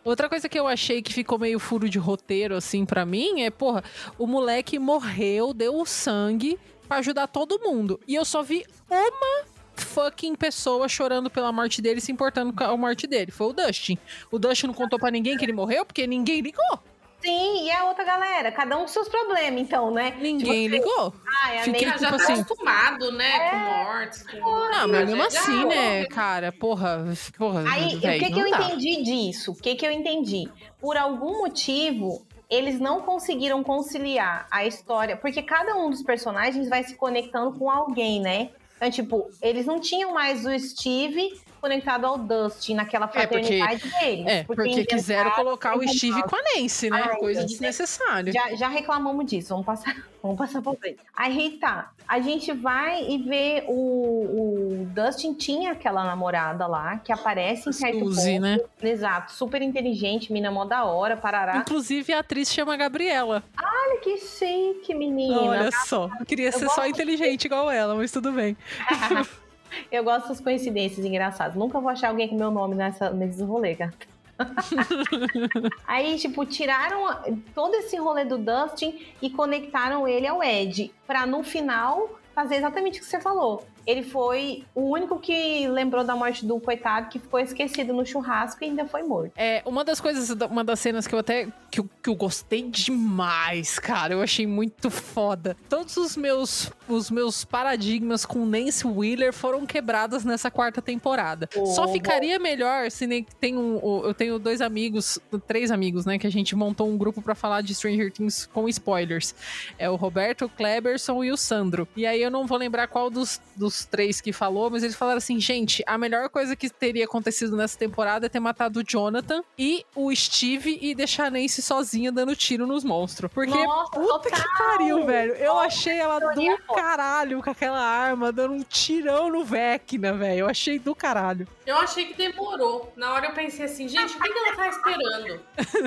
Outra coisa que eu achei que ficou meio furo de roteiro, assim, para mim, é, porra, o moleque morreu, deu o sangue para ajudar todo mundo. E eu só vi uma fucking pessoa chorando pela morte dele, se importando com a morte dele. Foi o Dustin. O Dustin não contou para ninguém que ele morreu, porque ninguém ligou. Sim, e a outra galera, cada um com seus problemas, então, né? Ninguém tipo, ligou. Ah, Fiquei, tipo, já tá assim, acostumado, né? É... Com mortes. Com... Não, mas mesmo assim, né, cara? Porra, porra. Aí, véio, o que, que eu dá. entendi disso? O que, que eu entendi? Por algum motivo, eles não conseguiram conciliar a história, porque cada um dos personagens vai se conectando com alguém, né? Então, tipo, eles não tinham mais o Steve conectado ao Dustin naquela fraternidade é porque, deles. É, porque, porque quiseram colocar o Steve com a Nancy, né? Ai, Coisa desnecessária. Já, já reclamamos disso, vamos passar, vamos passar por frente. Aí tá, a gente vai e vê o, o Dustin tinha aquela namorada lá, que aparece em certo Suzy, ponto. né? Exato, super inteligente, mina mó da hora, parará. Inclusive a atriz chama Gabriela. Olha que chique, menina. Olha só, queria ser só inteligente igual ela, mas tudo bem. Eu gosto das coincidências engraçadas. Nunca vou achar alguém com meu nome nessa, nesse rolê, gata. Aí, tipo, tiraram todo esse rolê do Dustin e conectaram ele ao Ed. Pra no final fazer exatamente o que você falou. Ele foi o único que lembrou da morte do coitado que ficou esquecido no churrasco e ainda foi morto. É, uma das coisas, uma das cenas que eu até que eu, que eu gostei demais, cara. Eu achei muito foda. Todos os meus, os meus paradigmas com Nancy Wheeler foram quebrados nessa quarta temporada. Oh, Só ficaria melhor se nem tem um. Eu tenho dois amigos, três amigos, né? Que a gente montou um grupo para falar de Stranger Things com spoilers. É o Roberto, o Kleberson e o Sandro. E aí eu não vou lembrar qual dos, dos três que falou, mas eles falaram assim: gente, a melhor coisa que teria acontecido nessa temporada é ter matado o Jonathan e o Steve e deixar a Nancy sozinha dando tiro nos monstros. Porque Nossa, puta total. que pariu, velho. Eu Nossa, achei ela do caralho com aquela arma, dando um tirão no Vecna, velho. Eu achei do caralho. Eu achei que demorou. Na hora eu pensei assim, gente, o que, que ela tá esperando?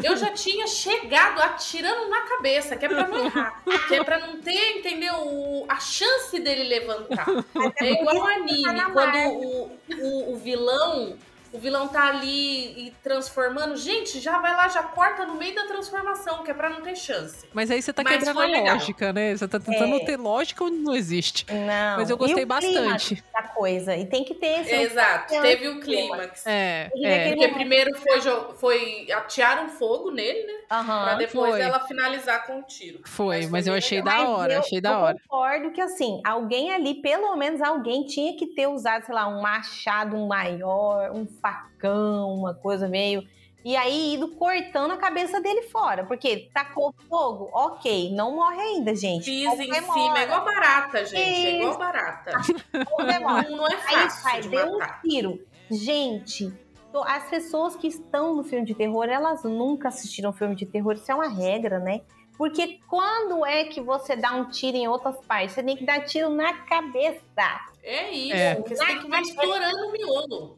Eu já tinha chegado atirando na cabeça, que é pra não errar. Que é pra não ter, entendeu? a chance dele levantar. É igual o anime, quando o, o, o vilão o vilão tá ali e transformando. Gente, já vai lá, já corta no meio da transformação, que é pra não ter chance. Mas aí você tá Mas quebrando a lógica, né? Você tá tentando é. ter lógica onde não existe. Não. Mas eu gostei bastante. Da coisa. E tem que ter esse. Exato, teve o clímax. É. é. Porque primeiro foi, foi. Atearam fogo nele, né? Uhum, pra depois foi. ela finalizar com o um tiro. Foi, mas, mas eu achei legal. da hora, eu, achei da hora. Eu concordo que assim, alguém ali, pelo menos alguém, tinha que ter usado, sei lá, um machado maior, um facão, uma coisa meio. E aí ido cortando a cabeça dele fora. Porque tacou fogo, ok, não morre ainda, gente. Pisa em demora. cima, é igual barata, gente. Isso. É igual barata. não, não é fácil. Aí, de deu um tiro. Gente, as pessoas que estão no filme de terror, elas nunca assistiram filme de terror, isso é uma regra, né? Porque quando é que você dá um tiro em outras partes? Você tem que dar tiro na cabeça. É isso, é. porque você tem que ir explorando o miolo.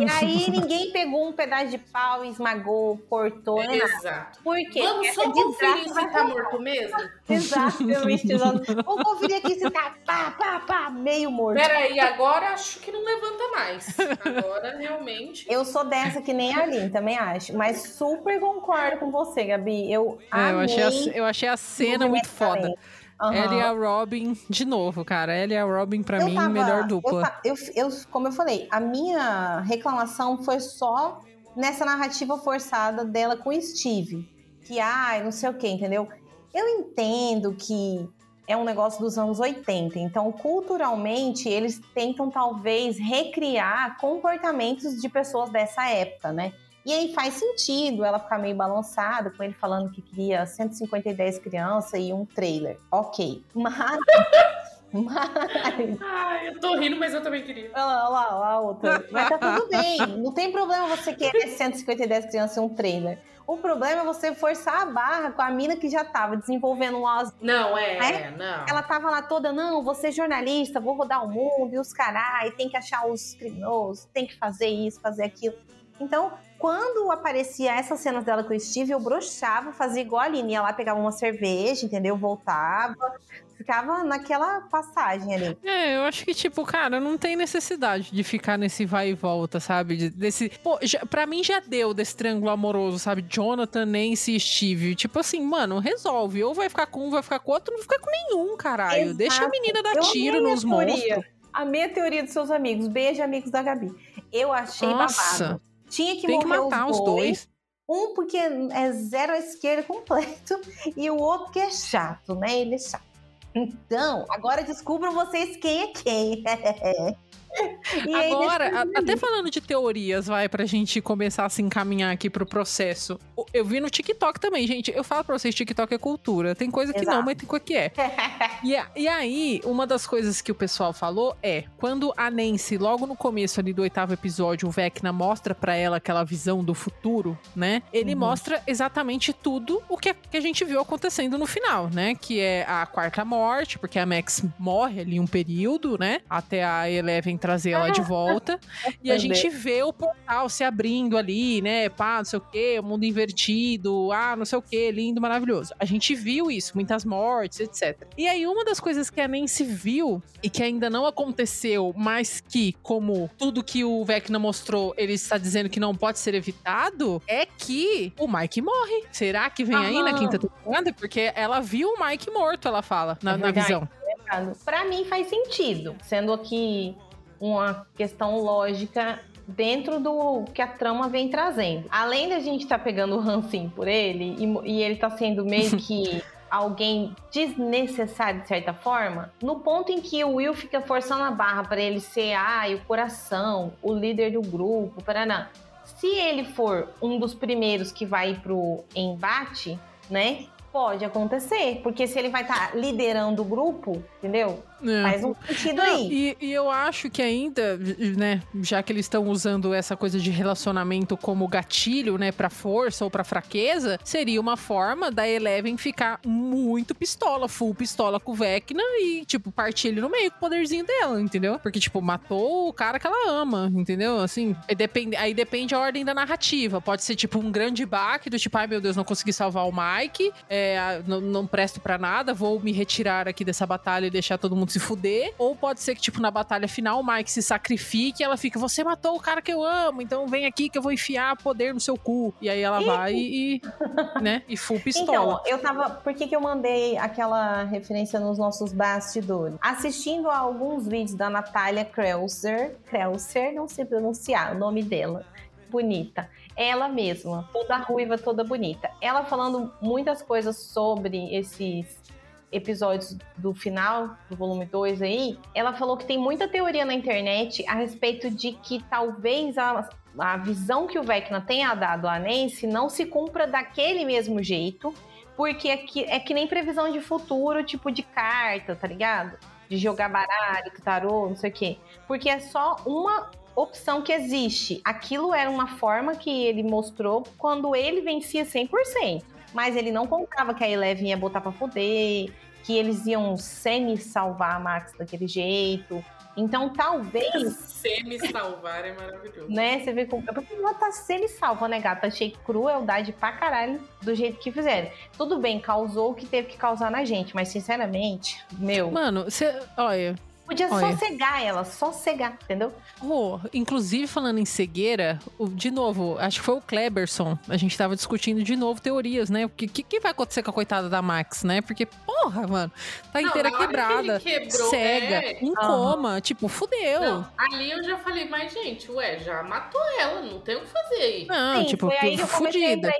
E aí ninguém pegou um pedaço de pau e esmagou, cortou, né? Exato. Por quê? Vamos só conferir se tá morto mesmo? Exatamente. Vamos conferir aqui se tá pá, pá, pá, meio morto. Peraí, agora acho que não levanta mais. Agora, realmente... Eu sou dessa que nem a Aline, também acho. Mas super concordo com você, Gabi. Eu, é, eu, achei a, eu achei a cena muito foda. Também. Uhum. Ela e a Robin, de novo, cara. Ela e a Robin, pra eu mim, tava, melhor dupla. Eu, eu, como eu falei, a minha reclamação foi só nessa narrativa forçada dela com o Steve. Que, ai, não sei o que, entendeu? Eu entendo que é um negócio dos anos 80. Então, culturalmente, eles tentam talvez recriar comportamentos de pessoas dessa época, né? E aí faz sentido ela ficar meio balançada com ele falando que queria 150 crianças e um trailer. Ok. Mas. Mas... Ai, eu tô rindo, mas eu também queria. Olha lá, olha lá, olha lá outra. Mas tá tudo bem. Não tem problema você querer 150 crianças e um trailer. O problema é você forçar a barra com a mina que já tava desenvolvendo um Oz. Não, é, né? é, não. Ela tava lá toda, não, vou ser jornalista, vou rodar o mundo e os carai, tem que achar os criminosos, tem que fazer isso, fazer aquilo. Então, quando aparecia essas cenas dela com o Steve, eu broxava, fazia igual a Aline, ia lá, pegava uma cerveja, entendeu? Voltava, ficava naquela passagem ali. É, eu acho que, tipo, cara, não tem necessidade de ficar nesse vai e volta, sabe? Desse. Pô, já, pra mim já deu desse triângulo amoroso, sabe? Jonathan, Nancy e Steve. Tipo assim, mano, resolve. Ou vai ficar com um, vai ficar com o outro, não vai ficar com nenhum, caralho. Exato. Deixa a menina dar eu tiro nos monstros. A minha teoria dos seus amigos. Beijo, amigos da Gabi. Eu achei Nossa. babado. Tinha que Tem que matar os dois. Os dois. Um porque é zero à esquerda completo e o outro que é chato, né? Ele é chato. Então, agora descubram vocês quem é quem. Agora, até falando de teorias, vai, pra gente começar a se encaminhar aqui pro processo. Eu vi no TikTok também, gente. Eu falo pra vocês, TikTok é cultura. Tem coisa que Exato. não, mas tem coisa que é. e, e aí, uma das coisas que o pessoal falou é, quando a Nancy, logo no começo ali do oitavo episódio, o Vecna mostra pra ela aquela visão do futuro, né? Ele uhum. mostra exatamente tudo o que a, que a gente viu acontecendo no final, né? Que é a quarta morte, porque a Max morre ali um período, né? Até a Eleven trazer ela de volta. e a gente vê o portal se abrindo ali, né? Pá, não sei o quê, o mundo invertido, ah, não sei o quê, lindo, maravilhoso. A gente viu isso, muitas mortes, etc. E aí, uma das coisas que a Nancy viu e que ainda não aconteceu, mas que, como tudo que o Vecna mostrou, ele está dizendo que não pode ser evitado, é que o Mike morre. Será que vem Aham. aí na quinta temporada? Porque ela viu o Mike morto, ela fala, na, é na visão. Para mim faz sentido, sendo que uma questão lógica dentro do que a trama vem trazendo. Além da gente estar tá pegando o Hansen por ele, e, e ele tá sendo meio que alguém desnecessário de certa forma, no ponto em que o Will fica forçando a barra para ele ser ah, o coração, o líder do grupo, paraná. Se ele for um dos primeiros que vai pro embate, né? Pode acontecer, porque se ele vai estar tá liderando o grupo, entendeu? É. Faz um sentido aí. E, e, eu acho que ainda, né, já que eles estão usando essa coisa de relacionamento como gatilho, né, pra força ou pra fraqueza, seria uma forma da Eleven ficar muito pistola, full pistola com o Vecna e, tipo, partir ele no meio com o poderzinho dela, entendeu? Porque, tipo, matou o cara que ela ama, entendeu? Assim, aí depende, aí depende a ordem da narrativa. Pode ser, tipo, um grande baque do tipo, ai meu Deus, não consegui salvar o Mike, é, não, não presto para nada, vou me retirar aqui dessa batalha e deixar todo mundo se fuder. Ou pode ser que, tipo, na batalha final, o Mike se sacrifique e ela fica, você matou o cara que eu amo, então vem aqui que eu vou enfiar poder no seu cu. E aí ela e... vai e, né, e full pistola. Então, eu tava... Por que que eu mandei aquela referência nos nossos bastidores? Assistindo a alguns vídeos da Natália Kreuzer, Kreuzer, não sei pronunciar o nome dela, bonita ela mesma, toda ruiva, toda bonita. Ela falando muitas coisas sobre esses episódios do final do volume 2 aí, ela falou que tem muita teoria na internet a respeito de que talvez a, a visão que o Vecna tenha dado a Nancy não se cumpra daquele mesmo jeito, porque é que, é que nem previsão de futuro, tipo de carta, tá ligado? De jogar baralho, tarô, não sei o quê. Porque é só uma opção que existe. Aquilo era uma forma que ele mostrou quando ele vencia 100%. Mas ele não contava que a Eleven ia botar pra foder, que eles iam semi-salvar a Max daquele jeito. Então, talvez. Semi-salvar é maravilhoso. Né? Você vê como. Porque ela tá semi-salva, né, gata? Achei crueldade pra caralho do jeito que fizeram. Tudo bem, causou o que teve que causar na gente, mas sinceramente, meu. Mano, você. Olha, Podia Olha. só cegar ela, só cegar, entendeu? Oh, inclusive, falando em cegueira, de novo, acho que foi o Kleberson. A gente tava discutindo de novo teorias, né? O que, que, vai acontecer com a coitada da Max, né? Porque, porra, mano, tá inteira não, quebrada, que quebrou, cega, é... em coma, uhum. tipo, fudeu. Não, ali eu já falei, mas, gente, ué, já matou ela, não tem o que fazer aí. Não, Sim, tipo, fudida.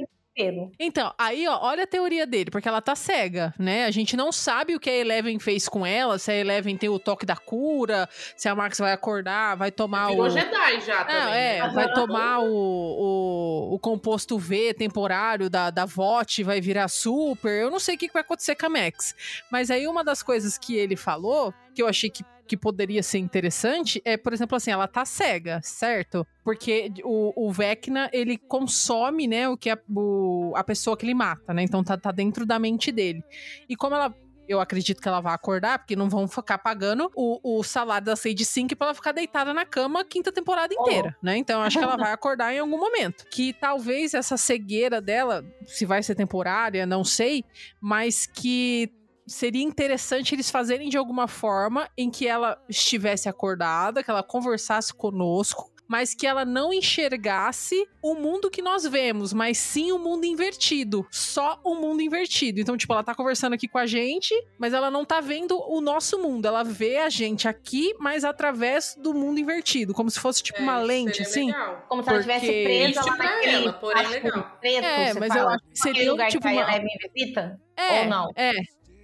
Então, aí, ó, olha a teoria dele, porque ela tá cega, né? A gente não sabe o que a Eleven fez com ela, se a Eleven tem o toque da cura, se a Max vai acordar, vai tomar Virou o. Jedi já também. Não, é, né? vai tomar o, o, o, composto V temporário da, da VOT, vai virar super. Eu não sei o que vai acontecer com a Max. Mas aí, uma das coisas que ele falou, que eu achei que que poderia ser interessante é, por exemplo, assim, ela tá cega, certo? Porque o, o Vecna, ele consome, né, o que a, o, a pessoa que ele mata, né? Então tá, tá dentro da mente dele. E como ela eu acredito que ela vai acordar, porque não vão ficar pagando o, o salário da Sage Sink pra ela ficar deitada na cama a quinta temporada inteira, oh. né? Então eu acho que ela vai acordar em algum momento. Que talvez essa cegueira dela, se vai ser temporária, não sei, mas que seria interessante eles fazerem de alguma forma em que ela estivesse acordada, que ela conversasse conosco, mas que ela não enxergasse o mundo que nós vemos, mas sim o mundo invertido. Só o mundo invertido. Então, tipo, ela tá conversando aqui com a gente, mas ela não tá vendo o nosso mundo. Ela vê a gente aqui, mas através do mundo invertido. Como se fosse, tipo, é, uma lente, assim. Legal. Como se ela estivesse presa lá naquele... Ela, porém, legal. Preto, é, mas fala, eu acho que seria, lugar tipo, que uma... visita? É, Ou não? É,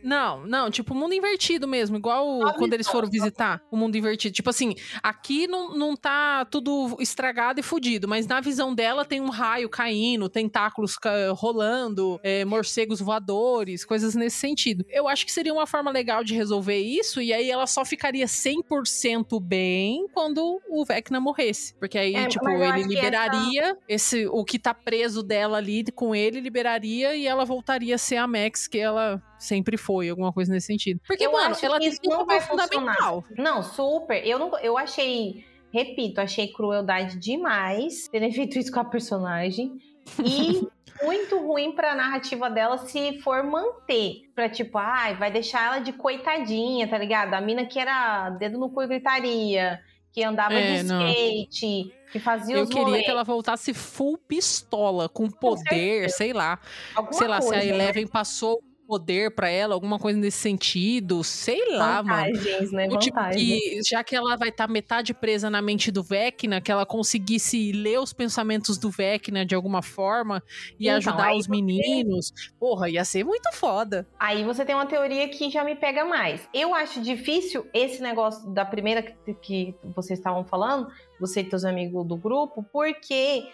não, não, tipo, mundo invertido mesmo, igual ah, quando eles foram visitar o mundo invertido. Tipo assim, aqui não, não tá tudo estragado e fudido, mas na visão dela tem um raio caindo, tentáculos rolando, é, morcegos voadores, coisas nesse sentido. Eu acho que seria uma forma legal de resolver isso, e aí ela só ficaria 100% bem quando o Vecna morresse. Porque aí, é, tipo, ele liberaria essa... esse, o que tá preso dela ali com ele, liberaria e ela voltaria a ser a Max que ela sempre foi, alguma coisa nesse sentido. Porque, eu mano, ela tem um papel fundamental. Não, super. Eu, não, eu achei, repito, achei crueldade demais terem feito isso com a personagem. E muito ruim pra narrativa dela se for manter. Pra tipo, ai, vai deixar ela de coitadinha, tá ligado? A mina que era dedo no cu e gritaria, que andava é, de skate, não. que fazia Eu os queria rolês. que ela voltasse full pistola, com poder, com sei lá. Alguma sei lá, coisa, se a Eleven né? passou poder para ela, alguma coisa nesse sentido, sei lá, Vantagens, mano. né? Tipo que, já que ela vai estar metade presa na mente do Vecna, que ela conseguisse ler os pensamentos do Vecna de alguma forma e Então, ajudar os você- meninos. Porra, ia ser muito foda. Aí você tem uma teoria que já me pega mais. Eu acho difícil esse negócio da primeira que, que vocês estavam falando, você e seus amigos do grupo, porque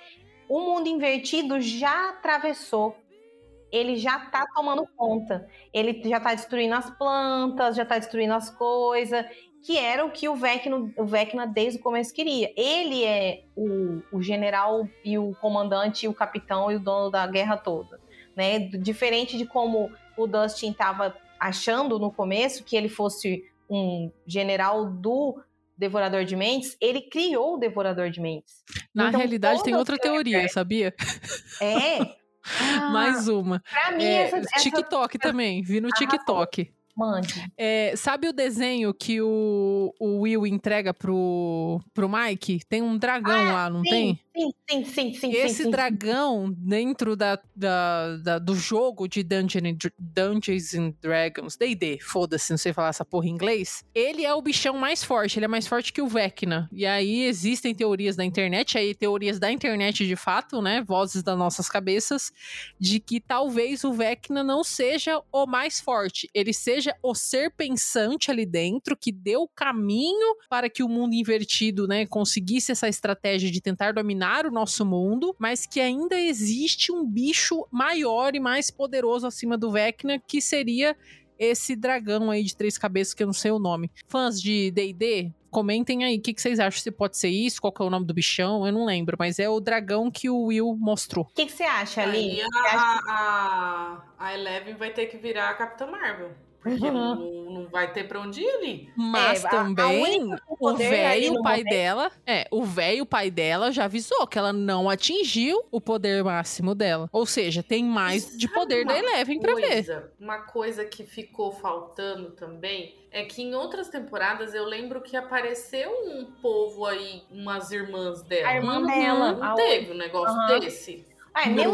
o mundo invertido já atravessou. Ele já tá tomando conta. Ele já tá destruindo as plantas, já tá destruindo as coisas, que era o que o Vecna, o Vecna desde o começo queria. Ele é o, o general e o comandante e o capitão e o dono da guerra toda. Né? Diferente de como o Dustin estava achando no começo que ele fosse um general do Devorador de Mentes, ele criou o Devorador de Mentes. Na Então, realidade, tem outra teoria, sabia? É. Ah, Mais uma. Pra mim, É, essa, essa... TikTok também, vi no TikTok. Mande. É, sabe o desenho que o, o Will entrega pro, pro Mike? Tem um dragão lá, não tem? Sim, sim, sim, sim. Esse sim, sim. dragão dentro da, da, da- do jogo de Dungeon and Dungeons and Dragons, D&D, foda-se, não sei falar essa porra em inglês, ele é o bichão mais forte, ele é mais forte que o Vecna. E aí existem teorias da internet, aí teorias da internet de fato, né, vozes das nossas cabeças, de que talvez o Vecna não seja o mais forte, ele seja o ser pensante ali dentro, que deu o caminho para que o mundo invertido, né, conseguisse essa estratégia de tentar dominar o nosso mundo, mas que ainda existe um bicho maior e mais poderoso acima do Vecna, que seria esse dragão aí de três cabeças, que eu não sei o nome. Fãs de D&D, comentem aí, o que, que vocês acham? Se pode ser isso? Qual que é o nome do bichão? Eu não lembro, mas é o dragão que o Will mostrou. O que, que você acha, Ali? Aí a, a, a Eleven vai ter que virar a Capitã Marvel. Porque Uhum. não, não vai ter pra onde ir ali. Mas É, a- a também o ali velho no pai momento- dela, é, o velho pai dela já avisou que ela não atingiu o poder máximo dela. Ou seja, tem mais de Sabe poder da Eleven pra ver. coisa- Uma coisa que ficou faltando também é que em outras temporadas eu lembro que apareceu um povo aí, umas irmãs dela. A irmã Uhum. dela. Não teve um negócio Aham. desse? Ah, meu,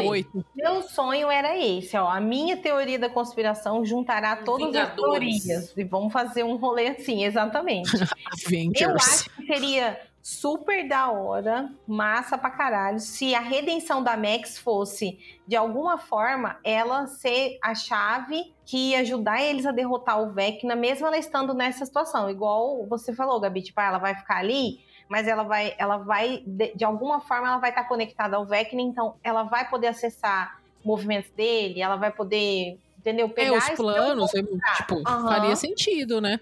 meu sonho era esse, ó. A minha teoria da conspiração juntará todas as Vingadores. teorias. E vamos fazer um rolê assim, exatamente. Eu acho que seria super da hora, massa pra caralho, se a redenção da Max fosse, de alguma forma, ela ser a chave que ia ajudar eles a derrotar o Vecna, mesmo ela estando nessa situação. Igual você falou, Gabi, tipo, ah, ela vai ficar ali, mas ela vai, ela vai, de, de alguma forma, ela vai estar conectada ao Vecna, então ela vai poder acessar movimentos dele, ela vai poder, entendeu? É, Pegar os esse- planos, é, tipo, Aham. faria sentido, né?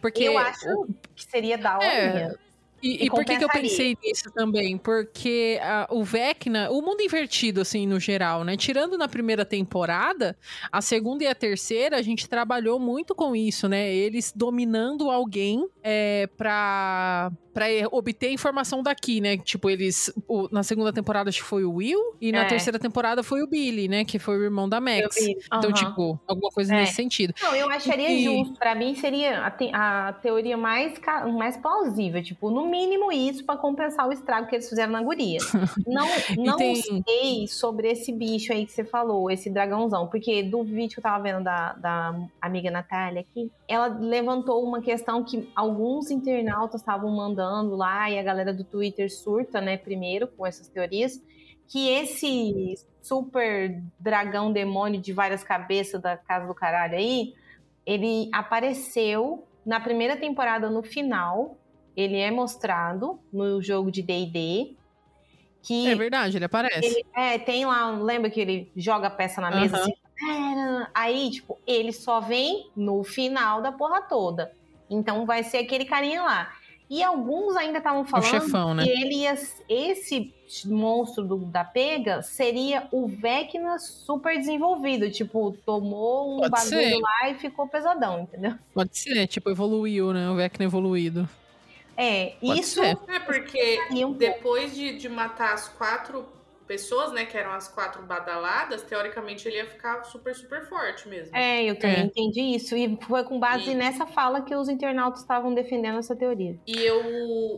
Porque Eu acho o- que seria da hora. É, E, E por que, que eu pensei nisso também? Porque o Vecna, o mundo invertido, assim, no geral, né? Tirando na primeira temporada, a segunda e a terceira, a gente trabalhou muito com isso, né? Eles dominando alguém é, pra, pra obter informação daqui, né? Tipo, eles. o- na segunda temporada acho que foi o Will, e na É. terceira temporada foi o Billy, né? Que foi o irmão da Max. Vi. Então, tipo, alguma coisa É. nesse sentido. Não, eu acharia E- justo. Pra mim seria a, te- a teoria mais, mais plausível. Tipo, no mínimo isso pra compensar o estrago que eles fizeram na guria. Não, não tem- sei sobre esse bicho aí que você falou, esse dragãozão. Porque do vídeo que eu tava vendo da, da amiga Natália aqui, ela levantou uma questão que alguns internautas estavam mandando lá e a galera do Twitter surta, né, primeiro com essas teorias. Que esse super dragão demônio de várias cabeças da casa do caralho aí, ele apareceu na primeira temporada no final. Ele é mostrado no jogo de D&D. Que É verdade, ele aparece. ele, é, tem lá, lembra que ele joga a peça na mesa Aham. assim? Aí, tipo, ele só vem no final da porra toda. Então vai ser aquele carinha lá. E alguns ainda estavam falando chefão, né? que ele ia, esse monstro do- da pega seria o Vecna super desenvolvido. Tipo, tomou um Pode bagulho ser. lá e ficou pesadão, entendeu? Pode ser, tipo, evoluiu, né? O Vecna evoluído. É, Pode isso ser. É porque depois de, de matar as quatro pessoas, né, que eram as quatro badaladas, teoricamente ele ia ficar super, super forte mesmo. É, eu também é. entendi isso. E foi com base e... nessa fala que os internautas estavam defendendo essa teoria. E eu.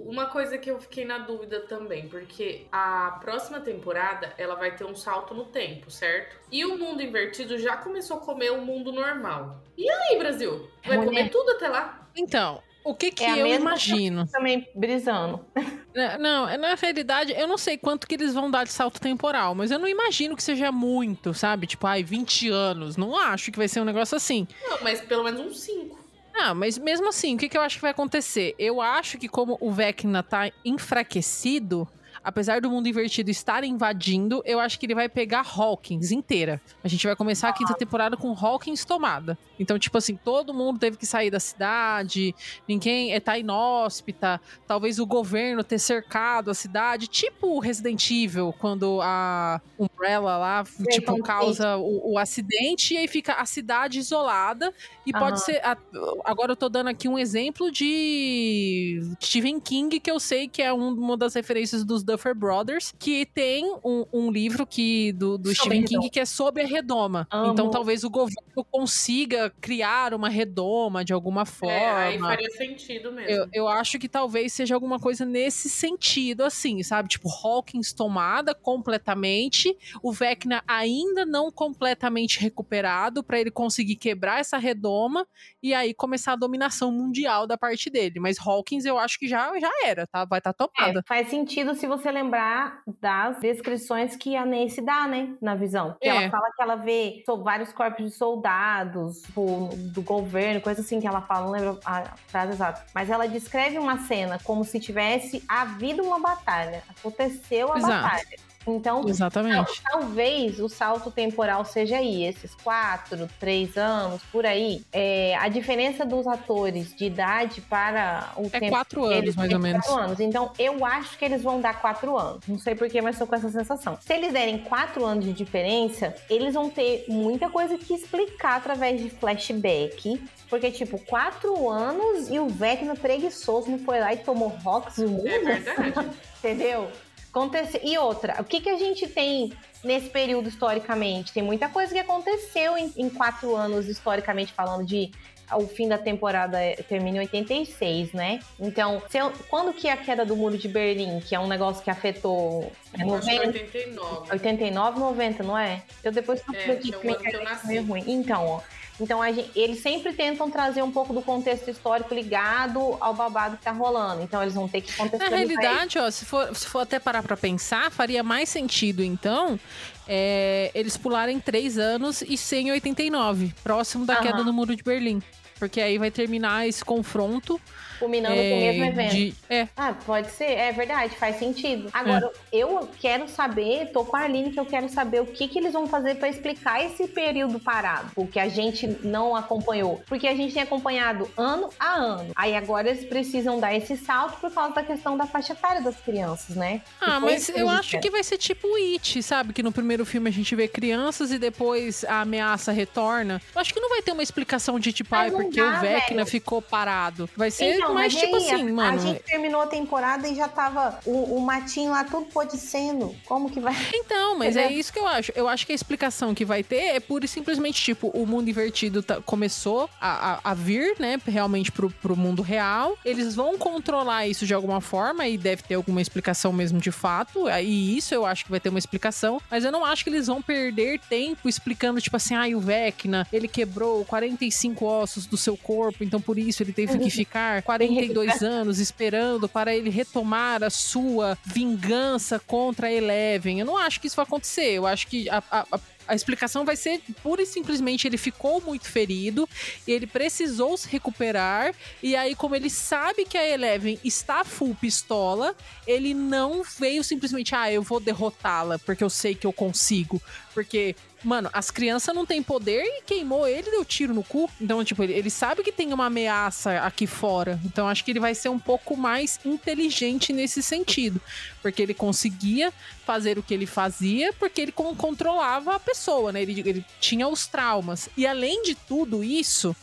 Uma coisa que eu fiquei na dúvida também, porque a próxima temporada ela vai ter um salto no tempo, certo? E o mundo invertido já começou a comer o mundo normal. E aí, Brasil? Vai Mulher. comer tudo até lá? Então, o que que é eu imagino? Também brisando. Não, na realidade, eu não sei quanto que eles vão dar de salto temporal, mas eu não imagino que seja muito, sabe? Tipo, ai, 20 anos. Não acho que vai ser um negócio assim. Não, mas pelo menos uns 5. Ah, mas mesmo assim, o que, que eu acho que vai acontecer? Eu acho que como o Vecna tá enfraquecido, apesar do mundo invertido estar invadindo, eu acho que ele vai pegar Hawkins inteira. A gente vai começar a quinta temporada com Hawkins tomada. Então, tipo assim, todo mundo teve que sair da cidade, ninguém é, tá inóspita, talvez o governo ter cercado a cidade, tipo o Resident Evil, quando a Umbrella lá, tipo, causa o, o, acidente e aí fica a cidade isolada. E uhum. pode ser. A, agora eu tô dando aqui um exemplo de Stephen King, que eu sei que é um, uma das referências dos Duffer Brothers, que tem um, um livro que, do, do Stephen King que é sobre a redoma. Amo. Então talvez o governo consiga criar uma redoma de alguma forma. É, aí faria sentido mesmo. Eu, eu acho que talvez seja alguma coisa nesse sentido, assim, sabe? Tipo, Hawkins tomada completamente, o Vecna ainda não completamente recuperado para ele conseguir quebrar essa redoma e aí começar a dominação mundial da parte dele. Mas Hawkins eu acho que já, já era, tá? Vai estar tá tomada. É, faz sentido se você lembrar das descrições que a Nancy dá, né? Na visão. Que é. ela fala que ela vê vários corpos de soldados, tipo, do governo, coisa assim que ela fala, não lembro a frase exata. Mas ela descreve uma cena como se tivesse havido uma batalha. Aconteceu a Exato. batalha. Então, Exatamente. talvez o salto temporal seja aí, esses quatro, três anos, por aí. É, a diferença dos atores de idade para o é tempo. quatro anos, mais ou menos. Quatro anos. Então, eu acho que eles vão dar quatro anos. Não sei porquê, mas estou com essa sensação. Se eles derem quatro anos de diferença, eles vão ter muita coisa que explicar através de flashback. Porque, tipo, quatro anos e o Vecna preguiçoso não foi lá e tomou rocks e É verdade. Entendeu? Acontece... E outra, o que, que a gente tem nesse período historicamente? Tem muita coisa que aconteceu em, em quatro anos, historicamente falando, de o fim da temporada é, termina em 86, né? Então, eu, quando que é a queda do muro de Berlim, que é um negócio que afetou... É 90, 89. 89, 90, não é? Eu depois... É, que eu nasci. Ruim. Então, ó, então, gente, eles sempre tentam trazer um pouco do contexto histórico ligado ao babado que tá rolando. Então, eles vão ter que contextualizar. Na realidade, ó, se for, se for até parar pra pensar, faria mais sentido, então, é, eles pularem três anos e 189, próximo da uhum. queda do Muro de Berlim. Porque aí vai terminar esse confronto culminando é, com o mesmo evento. De, é. Ah, pode ser, é verdade, faz sentido. Agora, é. eu quero saber, tô com a Aline, que eu quero saber o que, que eles vão fazer para explicar esse período parado, o que a gente não acompanhou. Porque a gente tem acompanhado ano a ano. Aí agora eles precisam dar esse salto por causa da questão da faixa etária das crianças, né? Ah, mas eu acho que vai ser tipo o It, sabe? Que no primeiro filme a gente vê crianças e depois a ameaça retorna. Eu acho que não vai ter uma explicação de tipo, ai, porque dá, o Vecna velho. ficou parado. Vai ser então, mas, tipo aí, assim, a, mano. A gente terminou a temporada e já tava o, o matinho lá tudo podicendo. Como que vai. Então, mas é isso que eu acho. Eu acho que a explicação que vai ter é pura e simplesmente, tipo, o mundo invertido tá, começou a, a, a, vir, né, realmente pro, pro mundo real. Eles vão controlar isso de alguma forma e deve ter alguma explicação mesmo de fato. E isso eu acho que vai ter uma explicação. Mas eu não acho que eles vão perder tempo explicando, tipo assim, ah, o Vecna, ele quebrou 45 ossos do seu corpo, então por isso ele teve que ficar 42 anos esperando para ele retomar a sua vingança contra a Eleven. Eu não acho que isso vai acontecer. Eu acho que a, a, a a explicação vai ser pura e simplesmente ele ficou muito ferido, ele precisou se recuperar, e aí, como ele sabe que a Eleven está full pistola, ele não veio simplesmente, ah, eu vou derrotá-la, porque eu sei que eu consigo. Porque Mano, as crianças não têm poder e queimou ele deu tiro no cu. Então, tipo, ele, ele, sabe que tem uma ameaça aqui fora. Então, acho que ele vai ser um pouco mais inteligente nesse sentido. Porque ele conseguia fazer o que ele fazia porque ele controlava a pessoa, né? Ele, ele tinha os traumas. E além de tudo isso,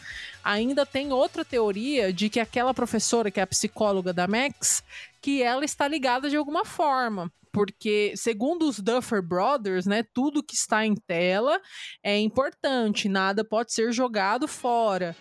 ainda tem outra teoria de que aquela professora, que é a psicóloga da Max, que ela está ligada de alguma forma porque segundo os Duffer Brothers, né, tudo que está em tela é importante, nada pode ser jogado fora.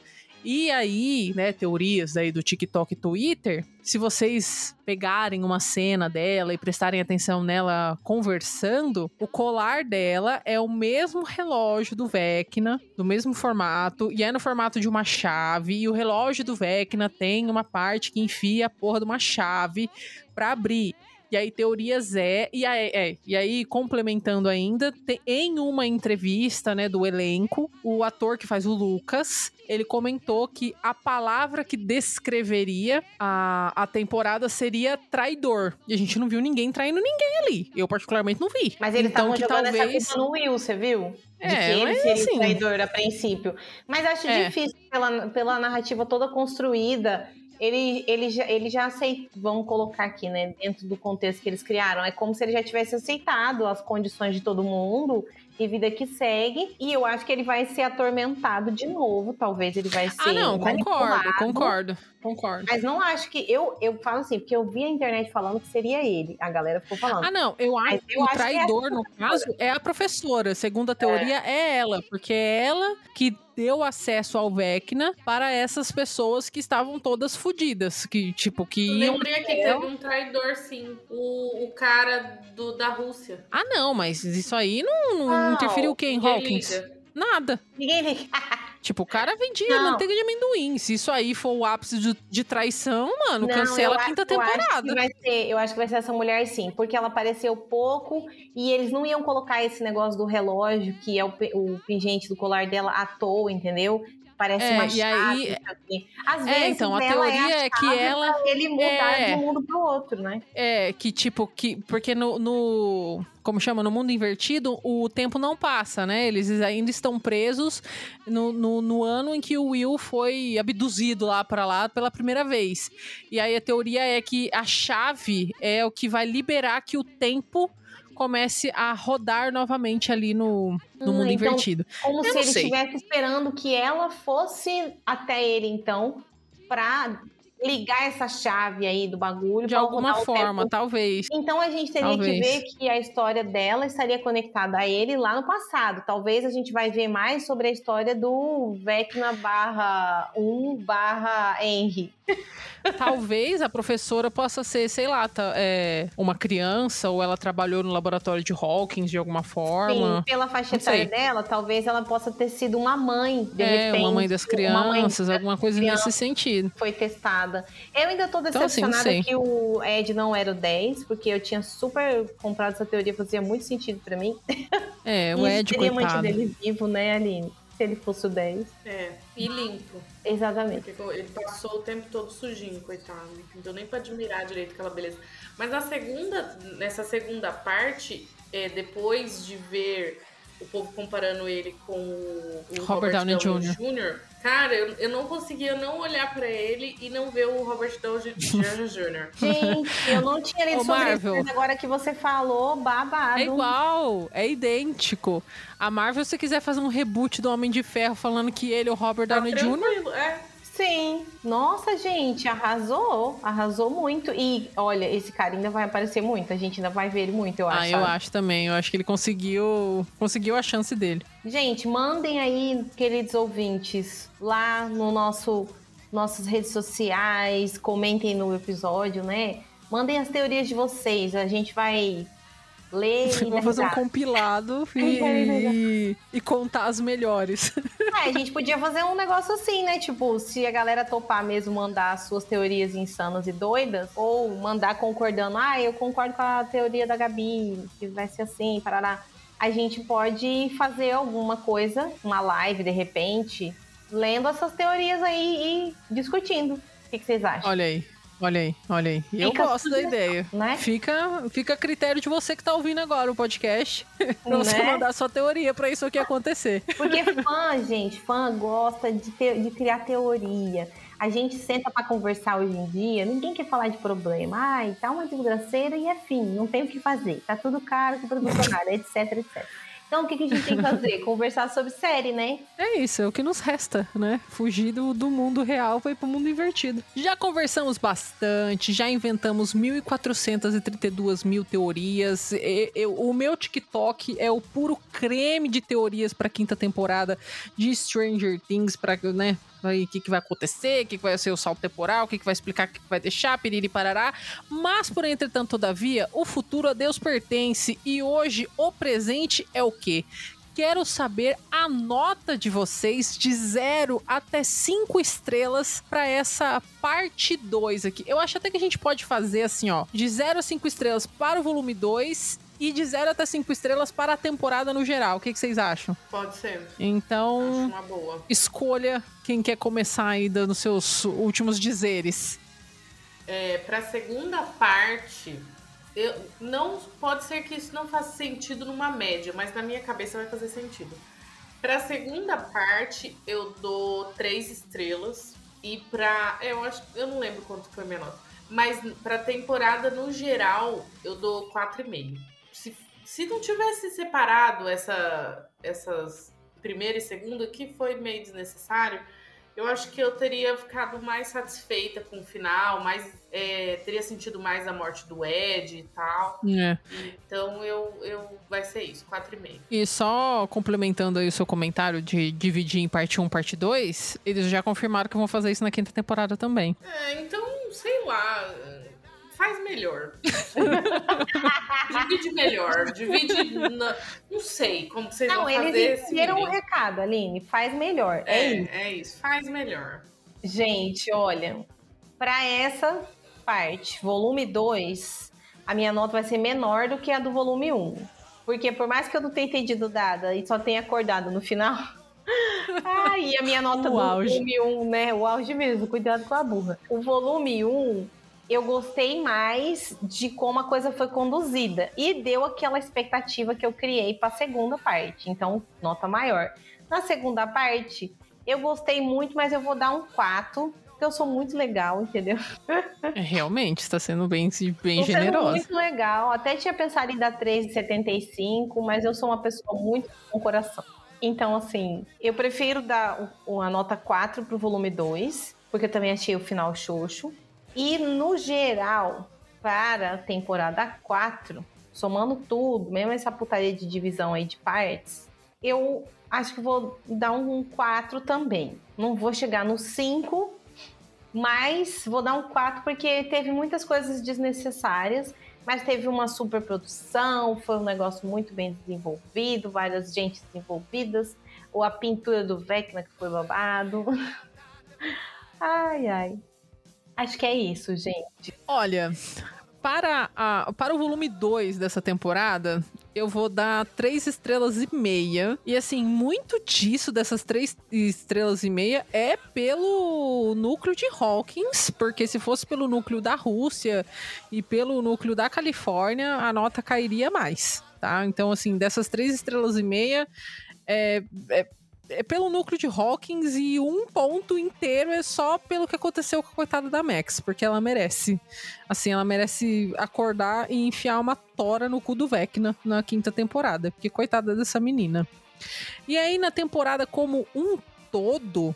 E aí, né, teorias aí do TikTok e Twitter, se vocês pegarem uma cena dela e prestarem atenção nela conversando, o colar dela é o mesmo relógio do Vecna, do mesmo formato, e é no formato de uma chave, e o relógio do Vecna tem uma parte que enfia a porra de uma chave para abrir. E aí, teorias é. E aí, é, e aí complementando ainda, tem, em uma entrevista né, do elenco, o ator que faz o Lucas, ele comentou que a palavra que descreveria a, a temporada seria traidor. E a gente não viu ninguém traindo ninguém ali. Eu, particularmente, não vi. Mas eles então, estavam jogando talvez... no Will, você viu? De é, que ele seria assim... traidor a princípio. Mas acho é. difícil, pela, pela narrativa toda construída ele, ele, já, ele já aceitou, vamos colocar aqui, né, dentro do contexto que eles criaram, é como se ele já tivesse aceitado as condições de todo mundo e vida que segue. E eu acho que ele vai ser atormentado de novo. Talvez ele vai ser. Ah, não, concordo, concordo, concordo. Mas não acho que. Eu, eu falo assim, porque eu vi a internet falando que seria ele. A galera ficou falando. Ah, não. Eu acho que o traidor, que é no caso, é a professora. Segundo a teoria, é. é ela. Porque é ela que deu acesso ao Vecna para essas pessoas que estavam todas fodidas, que tipo que iam... lembrei que teve um traidor sim, o, o cara do, da Rússia. Ah, não, mas isso aí não, não, não interferiu quem, Hawkins? Liga. Nada. Ninguém liga. Tipo, o cara vendia não. manteiga de amendoim. Se isso aí for o ápice de, de traição, mano, não, cancela a quinta acho, temporada. Eu acho, ser, eu acho, que vai ser, essa mulher sim, porque ela apareceu pouco e eles não iam colocar esse negócio do relógio, que é o, o pingente do colar dela, à toa, entendeu? Parece é, uma chave. Aí, Às é, vezes, é, então, a teoria é, a que ela. ele mudar é, de um mundo pro outro, né? É, que tipo, que. Porque no, no. Como chama? No mundo invertido, o tempo não passa, né? Eles ainda estão presos no, no, no ano em que o Will foi abduzido lá para lá pela primeira vez. E aí a teoria é que a chave é o que vai liberar que o tempo comece a rodar novamente ali no, no mundo então, invertido. Como Eu se ele estivesse esperando que ela fosse até ele, então, pra ligar essa chave aí do bagulho. De alguma forma, tempo. talvez. Então a gente teria talvez. que ver que a história dela estaria conectada a ele lá no passado. Talvez a gente vai ver mais sobre a história do Vecna barra 1 barra Henry. Talvez a professora possa ser, sei lá, tá, é, uma criança ou ela trabalhou no laboratório de Hawkins de alguma forma. Sim, pela faixa etária dela, talvez ela possa ter sido uma mãe, de é, repente. uma mãe das crianças, mãe alguma coisa criança nesse sentido. Foi testada. Eu ainda tô decepcionada então, assim, que o Ed não era o 10, porque eu tinha super comprado essa teoria, fazia muito sentido para mim. É, o Ed, teria coitado. mantido ele vivo, né, Aline? Se ele fosse o 10. É, e limpo. Exatamente. Porque ele passou o tempo todo sujinho, coitado. Não deu nem pra admirar direito aquela beleza. Mas na segunda, nessa segunda parte, é, depois de ver o povo comparando ele com o Robert, Robert Downey, Downey Jr., Cara, eu, eu não conseguia não olhar para ele e não ver o Robert Downey Jr. Gente, eu não tinha lido sobre Marvel. isso, mas agora que você falou, babado. É igual, é idêntico. A Marvel, se quiser fazer um reboot do Homem de Ferro falando que ele é o Robert tá Downey Jr., é. Sim. Nossa, gente, arrasou. Arrasou muito. E olha, esse cara ainda vai aparecer muito. A gente ainda vai ver ele muito, eu ah, acho. Ah, eu sabe? acho também. Eu acho que ele conseguiu, conseguiu a chance dele. Gente, mandem aí, queridos ouvintes, lá no nosso nossas redes sociais, comentem no episódio, né? Mandem as teorias de vocês. A gente vai ler e fazer um compilado e, e, e, contar as melhores. É, a gente podia fazer um negócio assim, né? Tipo, se a galera topar mesmo mandar suas teorias insanas e doidas, ou mandar concordando, ah, eu concordo com a teoria da Gabi, que vai ser assim, parará. A gente pode fazer alguma coisa, uma live de repente, lendo essas teorias aí e discutindo. O que, que vocês acham? Olha aí. Olha aí, olha aí. Eu gosto da ideia. Né? Fica, fica a critério de você que tá ouvindo agora o podcast. pra você né? mandar sua teoria pra isso aqui acontecer. Porque fã, gente, fã gosta de, ter, de criar teoria. A gente senta para conversar hoje em dia, ninguém quer falar de problema. Ai, tá uma desgraceira e é fim, não tem o que fazer. Tá tudo caro, tudo funcionário, etc, etc. Então, o que, que a gente tem que fazer? Conversar sobre série, né? É isso, é o que nos resta, né? Fugir do, do mundo real para ir pro mundo invertido. Já conversamos bastante, já inventamos 1.432 mil teorias. E, eu, o meu TikTok é o puro creme de teorias para quinta temporada de Stranger Things, para né? O que, que vai acontecer, o que, que vai ser o salto temporal, o que, que vai explicar, o que, que vai deixar, piriri parará. Mas, por entretanto, todavia, o futuro a Deus pertence e hoje o presente é o quê? quero saber a nota de vocês de 0 até 5 estrelas para essa parte 2 aqui. Eu acho até que a gente pode fazer assim, ó, de 0 a 5 estrelas para o volume 2 e de 0 até 5 estrelas para a temporada no geral. O que, que vocês acham? Pode ser. Então, escolha quem quer começar aí dando seus últimos dizeres. É, para a segunda parte, eu, não pode ser que isso não faça sentido numa média, mas na minha cabeça vai fazer sentido. Para a segunda parte, eu dou três estrelas e para eu acho, eu não lembro quanto foi minha nota, mas para temporada no geral, eu dou 4,5. Se, se não tivesse separado essa essas primeira e segunda, que foi meio desnecessário, eu acho que eu teria ficado mais satisfeita com o final, mais é, teria sentido mais a morte do Ed e tal. É. Então eu, eu vai ser isso, 4,5. E só complementando aí o seu comentário de dividir em parte 1, parte 2, eles já confirmaram que vão fazer isso na quinta temporada também. É, então, sei lá, faz melhor. divide melhor, divide. Na... Não sei como vocês Não, vão fazer eles esse entenderam o meio. recado, Aline. Faz melhor. É, É, isso. é isso, faz melhor. Gente, olha, para essa parte, volume 2, a minha nota vai ser menor do que a do volume 1. Porque por mais que eu não tenha entendido nada e só tenha acordado no final. Ai, a minha nota O do auge. volume 1, né? O auge mesmo, cuidado com a burra. O volume 1, eu gostei mais de como a coisa foi conduzida. E deu aquela expectativa que eu criei para a segunda parte. Então, nota maior. Na segunda parte, eu gostei muito, mas eu vou dar um 4, porque eu sou muito legal, entendeu? É, realmente, está sendo bem, bem Tô generosa. muito legal. Até tinha pensado em dar 3,75, mas eu sou uma pessoa muito com coração. Então, assim, eu prefiro dar o- a nota 4 pro volume 2, porque eu também achei o final xoxo. E, no geral, para a temporada 4, somando tudo, mesmo essa putaria de divisão aí de partes, eu acho que vou dar um 4 também. Não vou chegar no 5, mas vou dar um 4 porque teve muitas coisas desnecessárias, mas teve uma super produção, foi um negócio muito bem desenvolvido, várias gentes envolvidas, ou a pintura do Vecna que foi babado. ai, ai. Acho que é isso, gente. Olha, para, a, para o volume 2 dessa temporada, eu vou dar três estrelas e meia. E assim, muito disso, dessas três estrelas e meia, é pelo núcleo de Hawkins, porque se fosse pelo núcleo da Rússia e pelo núcleo da Califórnia, a nota cairia mais, tá? Então, assim, dessas três estrelas e meia, é, é é pelo núcleo de Hawkins e um ponto inteiro é só pelo que aconteceu com a coitada da Max, porque ela merece. Assim, ela merece acordar e enfiar uma tora no cu do Vecna na quinta temporada, porque coitada dessa menina. E aí, na temporada como um todo,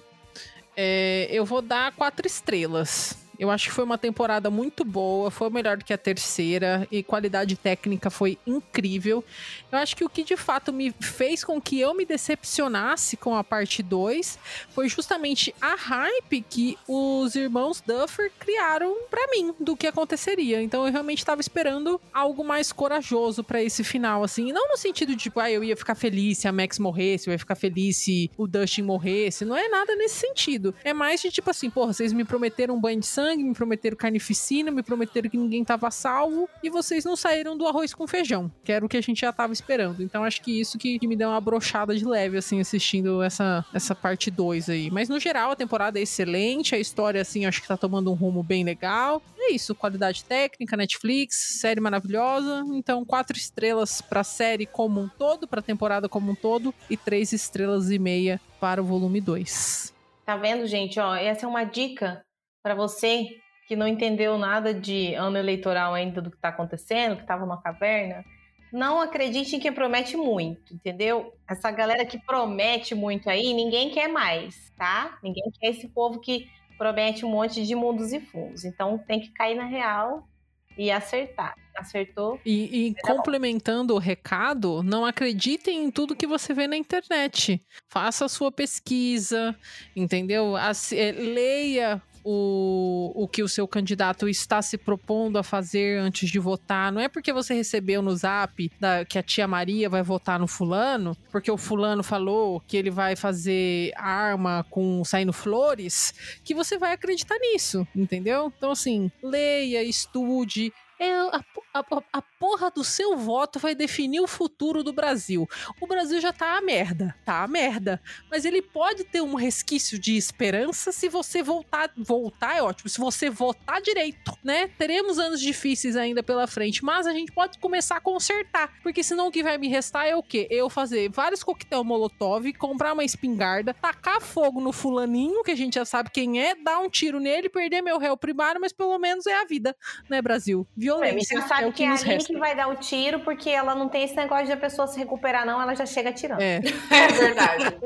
é, eu vou dar quatro estrelas. Eu acho que foi uma temporada muito boa, foi melhor do que a terceira e qualidade técnica foi incrível. Eu acho que o que de fato me fez com que eu me decepcionasse com a parte 2 foi justamente a hype que os irmãos Duffer criaram pra mim do que aconteceria. Então eu realmente tava esperando algo mais corajoso pra esse final, assim. Não no sentido de, tipo, ah, eu ia ficar feliz se a Max morresse, eu ia ficar feliz se o Dustin morresse. Não é nada nesse sentido. É mais de tipo assim, porra, vocês me prometeram um banho de sangue, me prometeram carnificina, me prometeram que ninguém tava salvo e vocês não saíram do arroz com feijão, que era o que a gente já tava esperando. Então acho que isso que, que me deu uma brochada de leve, assim, assistindo essa, essa parte 2 aí. Mas no geral, a temporada é excelente, a história, assim, acho que tá tomando um rumo bem legal. É isso, qualidade técnica, Netflix, série maravilhosa. Então, quatro estrelas pra série como um todo, pra temporada como um todo, e três estrelas e meia para o volume 2. Tá vendo, gente? Ó, essa é uma dica para você que não entendeu nada de ano eleitoral ainda do que tá acontecendo, que tava numa caverna. não acredite em quem promete muito, entendeu? Essa galera que promete muito aí, ninguém quer mais, tá? Ninguém quer esse povo que promete um monte de mundos e fundos. Então tem que cair na real e acertar. Acertou? E, e complementando o recado, não acreditem em tudo que você vê na internet. Faça a sua pesquisa, entendeu? As, é, leia o, o que o seu candidato está se propondo a fazer antes de votar. Não é porque você recebeu no zap da, que a tia Maria vai votar no fulano, porque o fulano falou que ele vai fazer arma com saindo flores, que você vai acreditar nisso, entendeu? Então, assim, leia, estude, é a, a, a, porra do seu voto vai definir o futuro do Brasil. O Brasil já tá a merda, tá a merda. Mas ele pode ter um resquício de esperança se você voltar. Voltar é ótimo, se você votar direito, né? Teremos anos difíceis ainda pela frente, mas a gente pode começar a consertar. Porque senão o que vai me restar é o quê? Eu fazer vários coquetel molotov, comprar uma espingarda, tacar fogo no fulaninho, que a gente já sabe quem é, dar um tiro nele, perder meu réu primário, mas pelo menos é a vida, né, Brasil? violência. É, sabe é o que, que é a Aline que vai dar o tiro, porque ela não tem esse negócio de a pessoa se recuperar, não, ela já chega atirando. É, é verdade.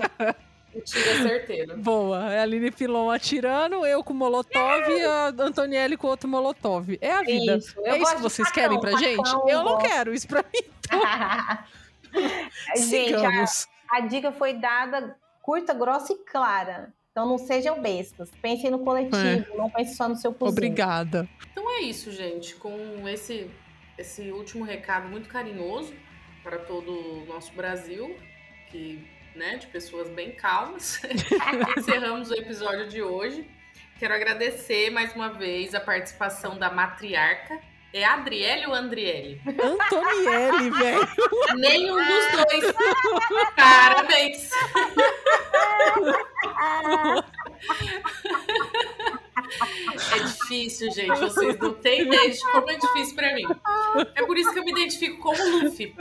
O tiro é certeiro. Boa. É a Aline Pilon atirando, eu com Molotov e a Antonielli com outro Molotov. É a vida. Isso. é isso que vocês facão, querem pra facão, gente? Eu, eu não quero isso pra mim. Então. gente, a, a dica foi dada curta, grossa e clara. Então não sejam bestas. Pensem no coletivo, é. não pense só no seu cozinho. Obrigada. Então é isso, gente. Com esse, esse último recado muito carinhoso para todo o nosso Brasil, que, né, de pessoas bem calmas, encerramos o episódio de hoje. Quero agradecer mais uma vez a participação da matriarca. É Adriele ou Andriele? Antoniele, velho. Nenhum dos dois. Parabéns. É difícil, gente. Vocês não têm ideia de como é difícil pra mim. É por isso que eu me identifico como Luffy.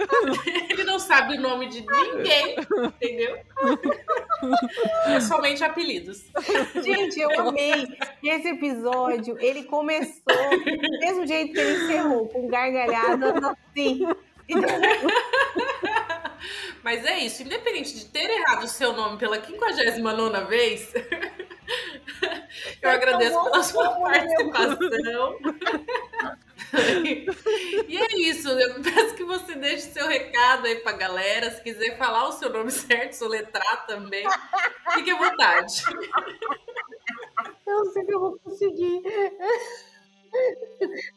Ele não sabe o nome de ninguém, entendeu? É somente apelidos. Gente, eu amei esse episódio. Ele começou do mesmo jeito que ele encerrou, com gargalhadas assim. Mas é isso, independente de ter errado o seu nome pela 59 vez, eu agradeço pela sua participação. e é isso, eu peço que você deixe seu recado aí pra galera. Se quiser falar o seu nome certo, soletrar também, fique à vontade. Eu sei que eu vou conseguir.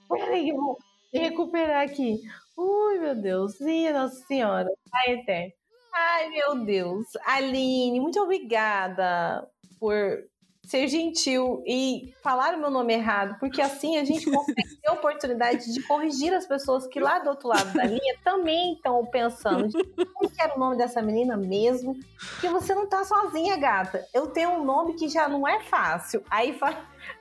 Peraí, eu vou recuperar aqui. Ui, meu Deus. Nossa Senhora. Ai, eterno. Ai, meu Deus. Aline, muito obrigada por ser gentil e falar o meu nome errado, porque assim a gente consegue ter a oportunidade de corrigir as pessoas que lá do outro lado da linha também estão pensando como que era o nome dessa menina mesmo, que você não tá sozinha, gata. Eu tenho um nome que já não é fácil. Aí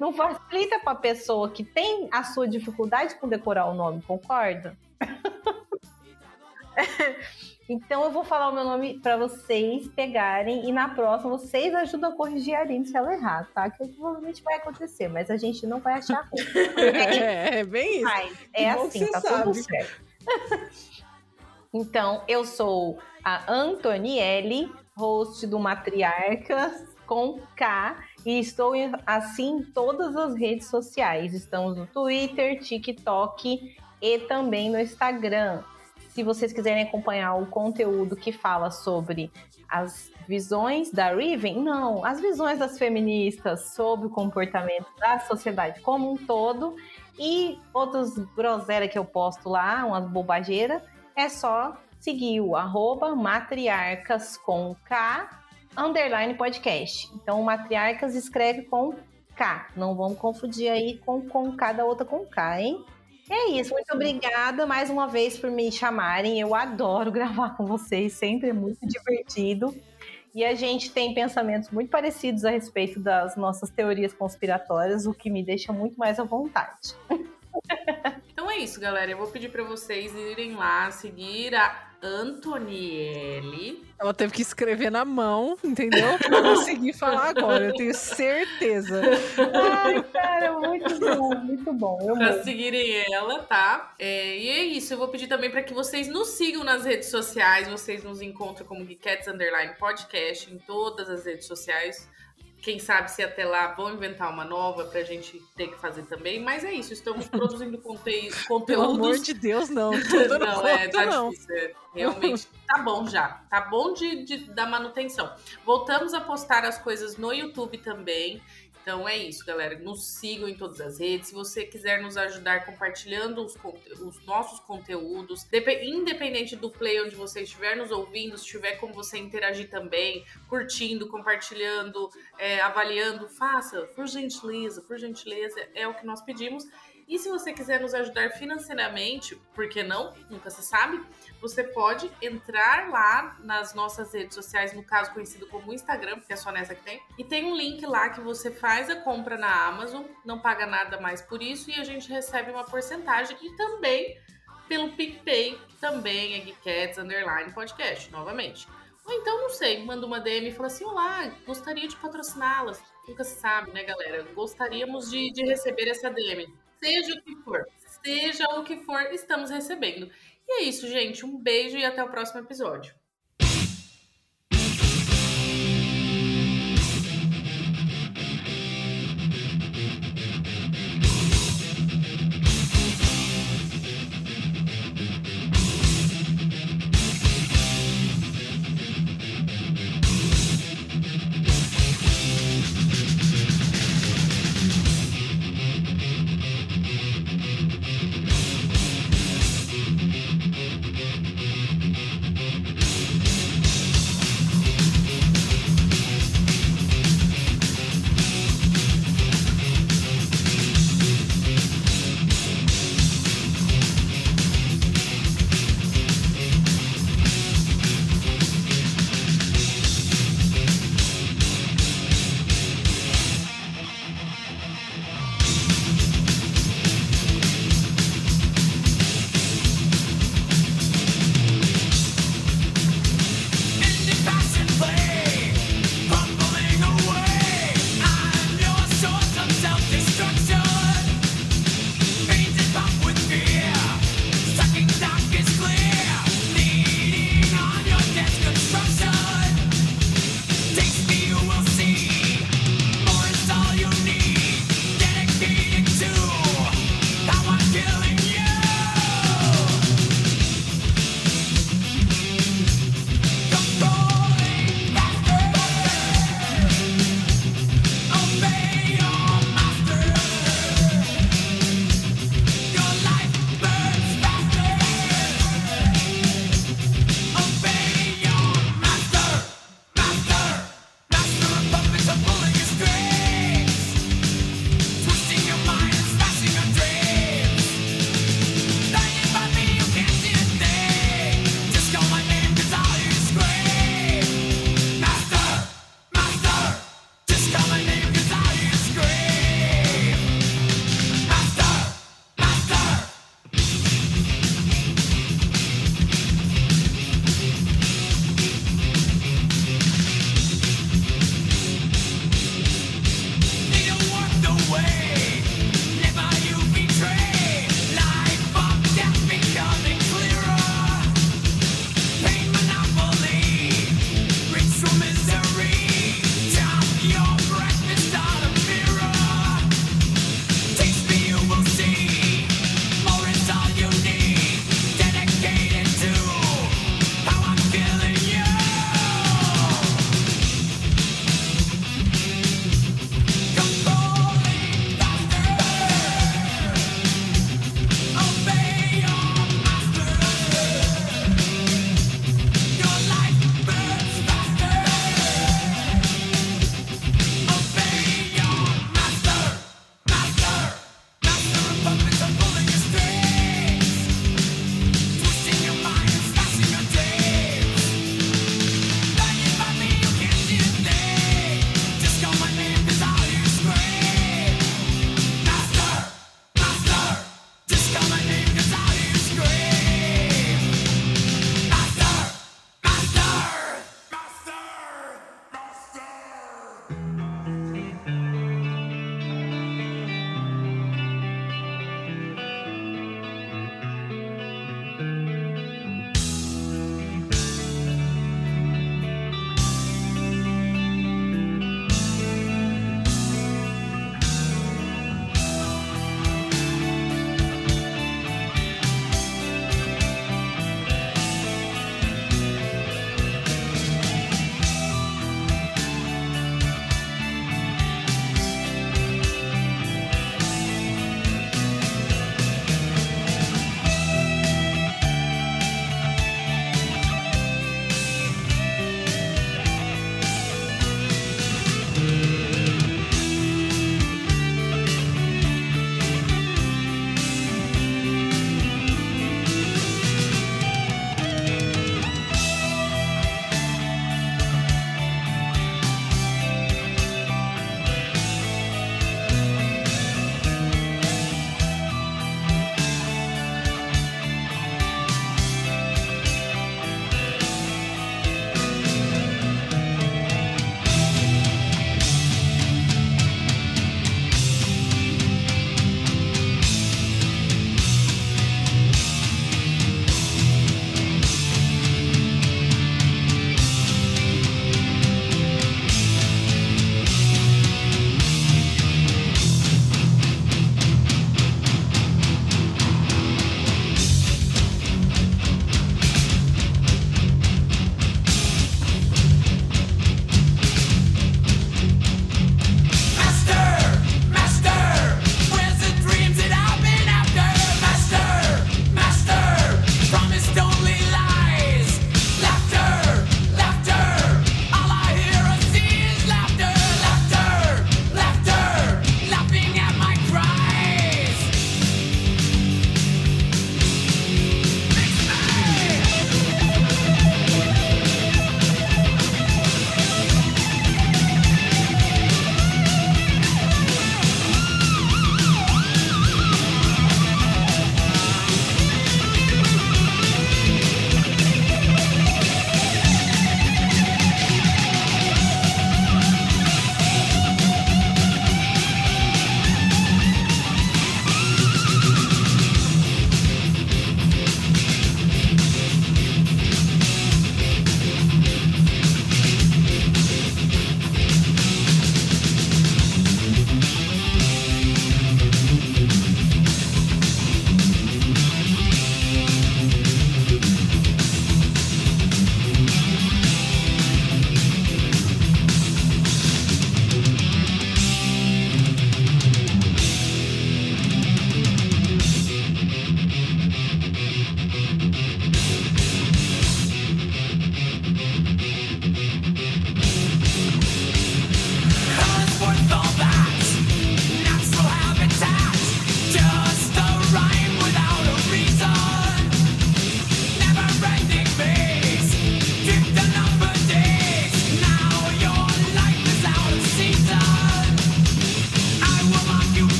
não facilita para a pessoa que tem a sua dificuldade com decorar o nome, concorda? então eu vou falar o meu nome para vocês pegarem e na próxima vocês ajudam a corrigir a Aline se ela errar, tá? Que provavelmente vai acontecer, mas a gente não vai achar ruim. É, é bem isso. Mas é assim, tá sabe. tudo certo. então, eu sou a Antonielle, host do Matriarcas com K e estou assim em todas as redes sociais. Estamos no Twitter, TikTok e também no Instagram. Se vocês quiserem acompanhar o conteúdo que fala sobre as visões da Riven, não, as visões das feministas sobre o comportamento da sociedade como um todo e outras groselhas que eu posto lá, umas bobageiras, é só seguir o arroba matriarcas com K underline podcast. Então, matriarcas escreve com K. Não vamos confundir aí com, com cada outra com K, hein? É isso, muito obrigada mais uma vez por me chamarem. Eu adoro gravar com vocês, sempre é muito divertido. E a gente tem pensamentos muito parecidos a respeito das nossas teorias conspiratórias, o que me deixa muito mais à vontade. Então é isso, galera. Eu vou pedir para vocês irem lá seguir a Antonielle. Ela teve que escrever na mão, entendeu? Pra conseguir falar agora, eu tenho certeza. Ai, cara, muito bom, muito bom. Eu pra seguirem ela, tá? É, e é isso, eu vou pedir também para que vocês nos sigam nas redes sociais. Vocês nos encontram como Geekettes Underline Podcast em todas as redes sociais. Quem sabe se até lá vão inventar uma nova pra gente ter que fazer também. Mas é isso, estamos produzindo conte conteúdos. Pelo amor de Deus, não. não, é, tá não. difícil. É, realmente tá bom já. Tá bom de, de, da manutenção. Voltamos a postar as coisas no YouTube também. Então é isso, galera. Nos sigam em todas as redes. Se você quiser nos ajudar compartilhando os, os nossos conteúdos, independente do play onde você estiver nos ouvindo, se tiver como você interagir também, curtindo, compartilhando, é, avaliando, faça, por gentileza, por gentileza, é o que nós pedimos. E se você quiser nos ajudar financeiramente, por que não? Nunca se sabe. Você pode entrar lá nas nossas redes sociais, no caso conhecido como Instagram, porque é só nessa que tem. E tem um link lá que você faz a compra na Amazon, não paga nada mais por isso e a gente recebe uma porcentagem. E também pelo PicPay, que também é Geekettes Underline Podcast, novamente. Ou então, não sei, manda uma DM e fala assim: Olá, gostaria de patrociná-las. Nunca se sabe, né, galera? Gostaríamos de, de receber essa DM. Seja o que for, seja o que for, estamos recebendo. E é isso, gente. Um beijo e até o próximo episódio.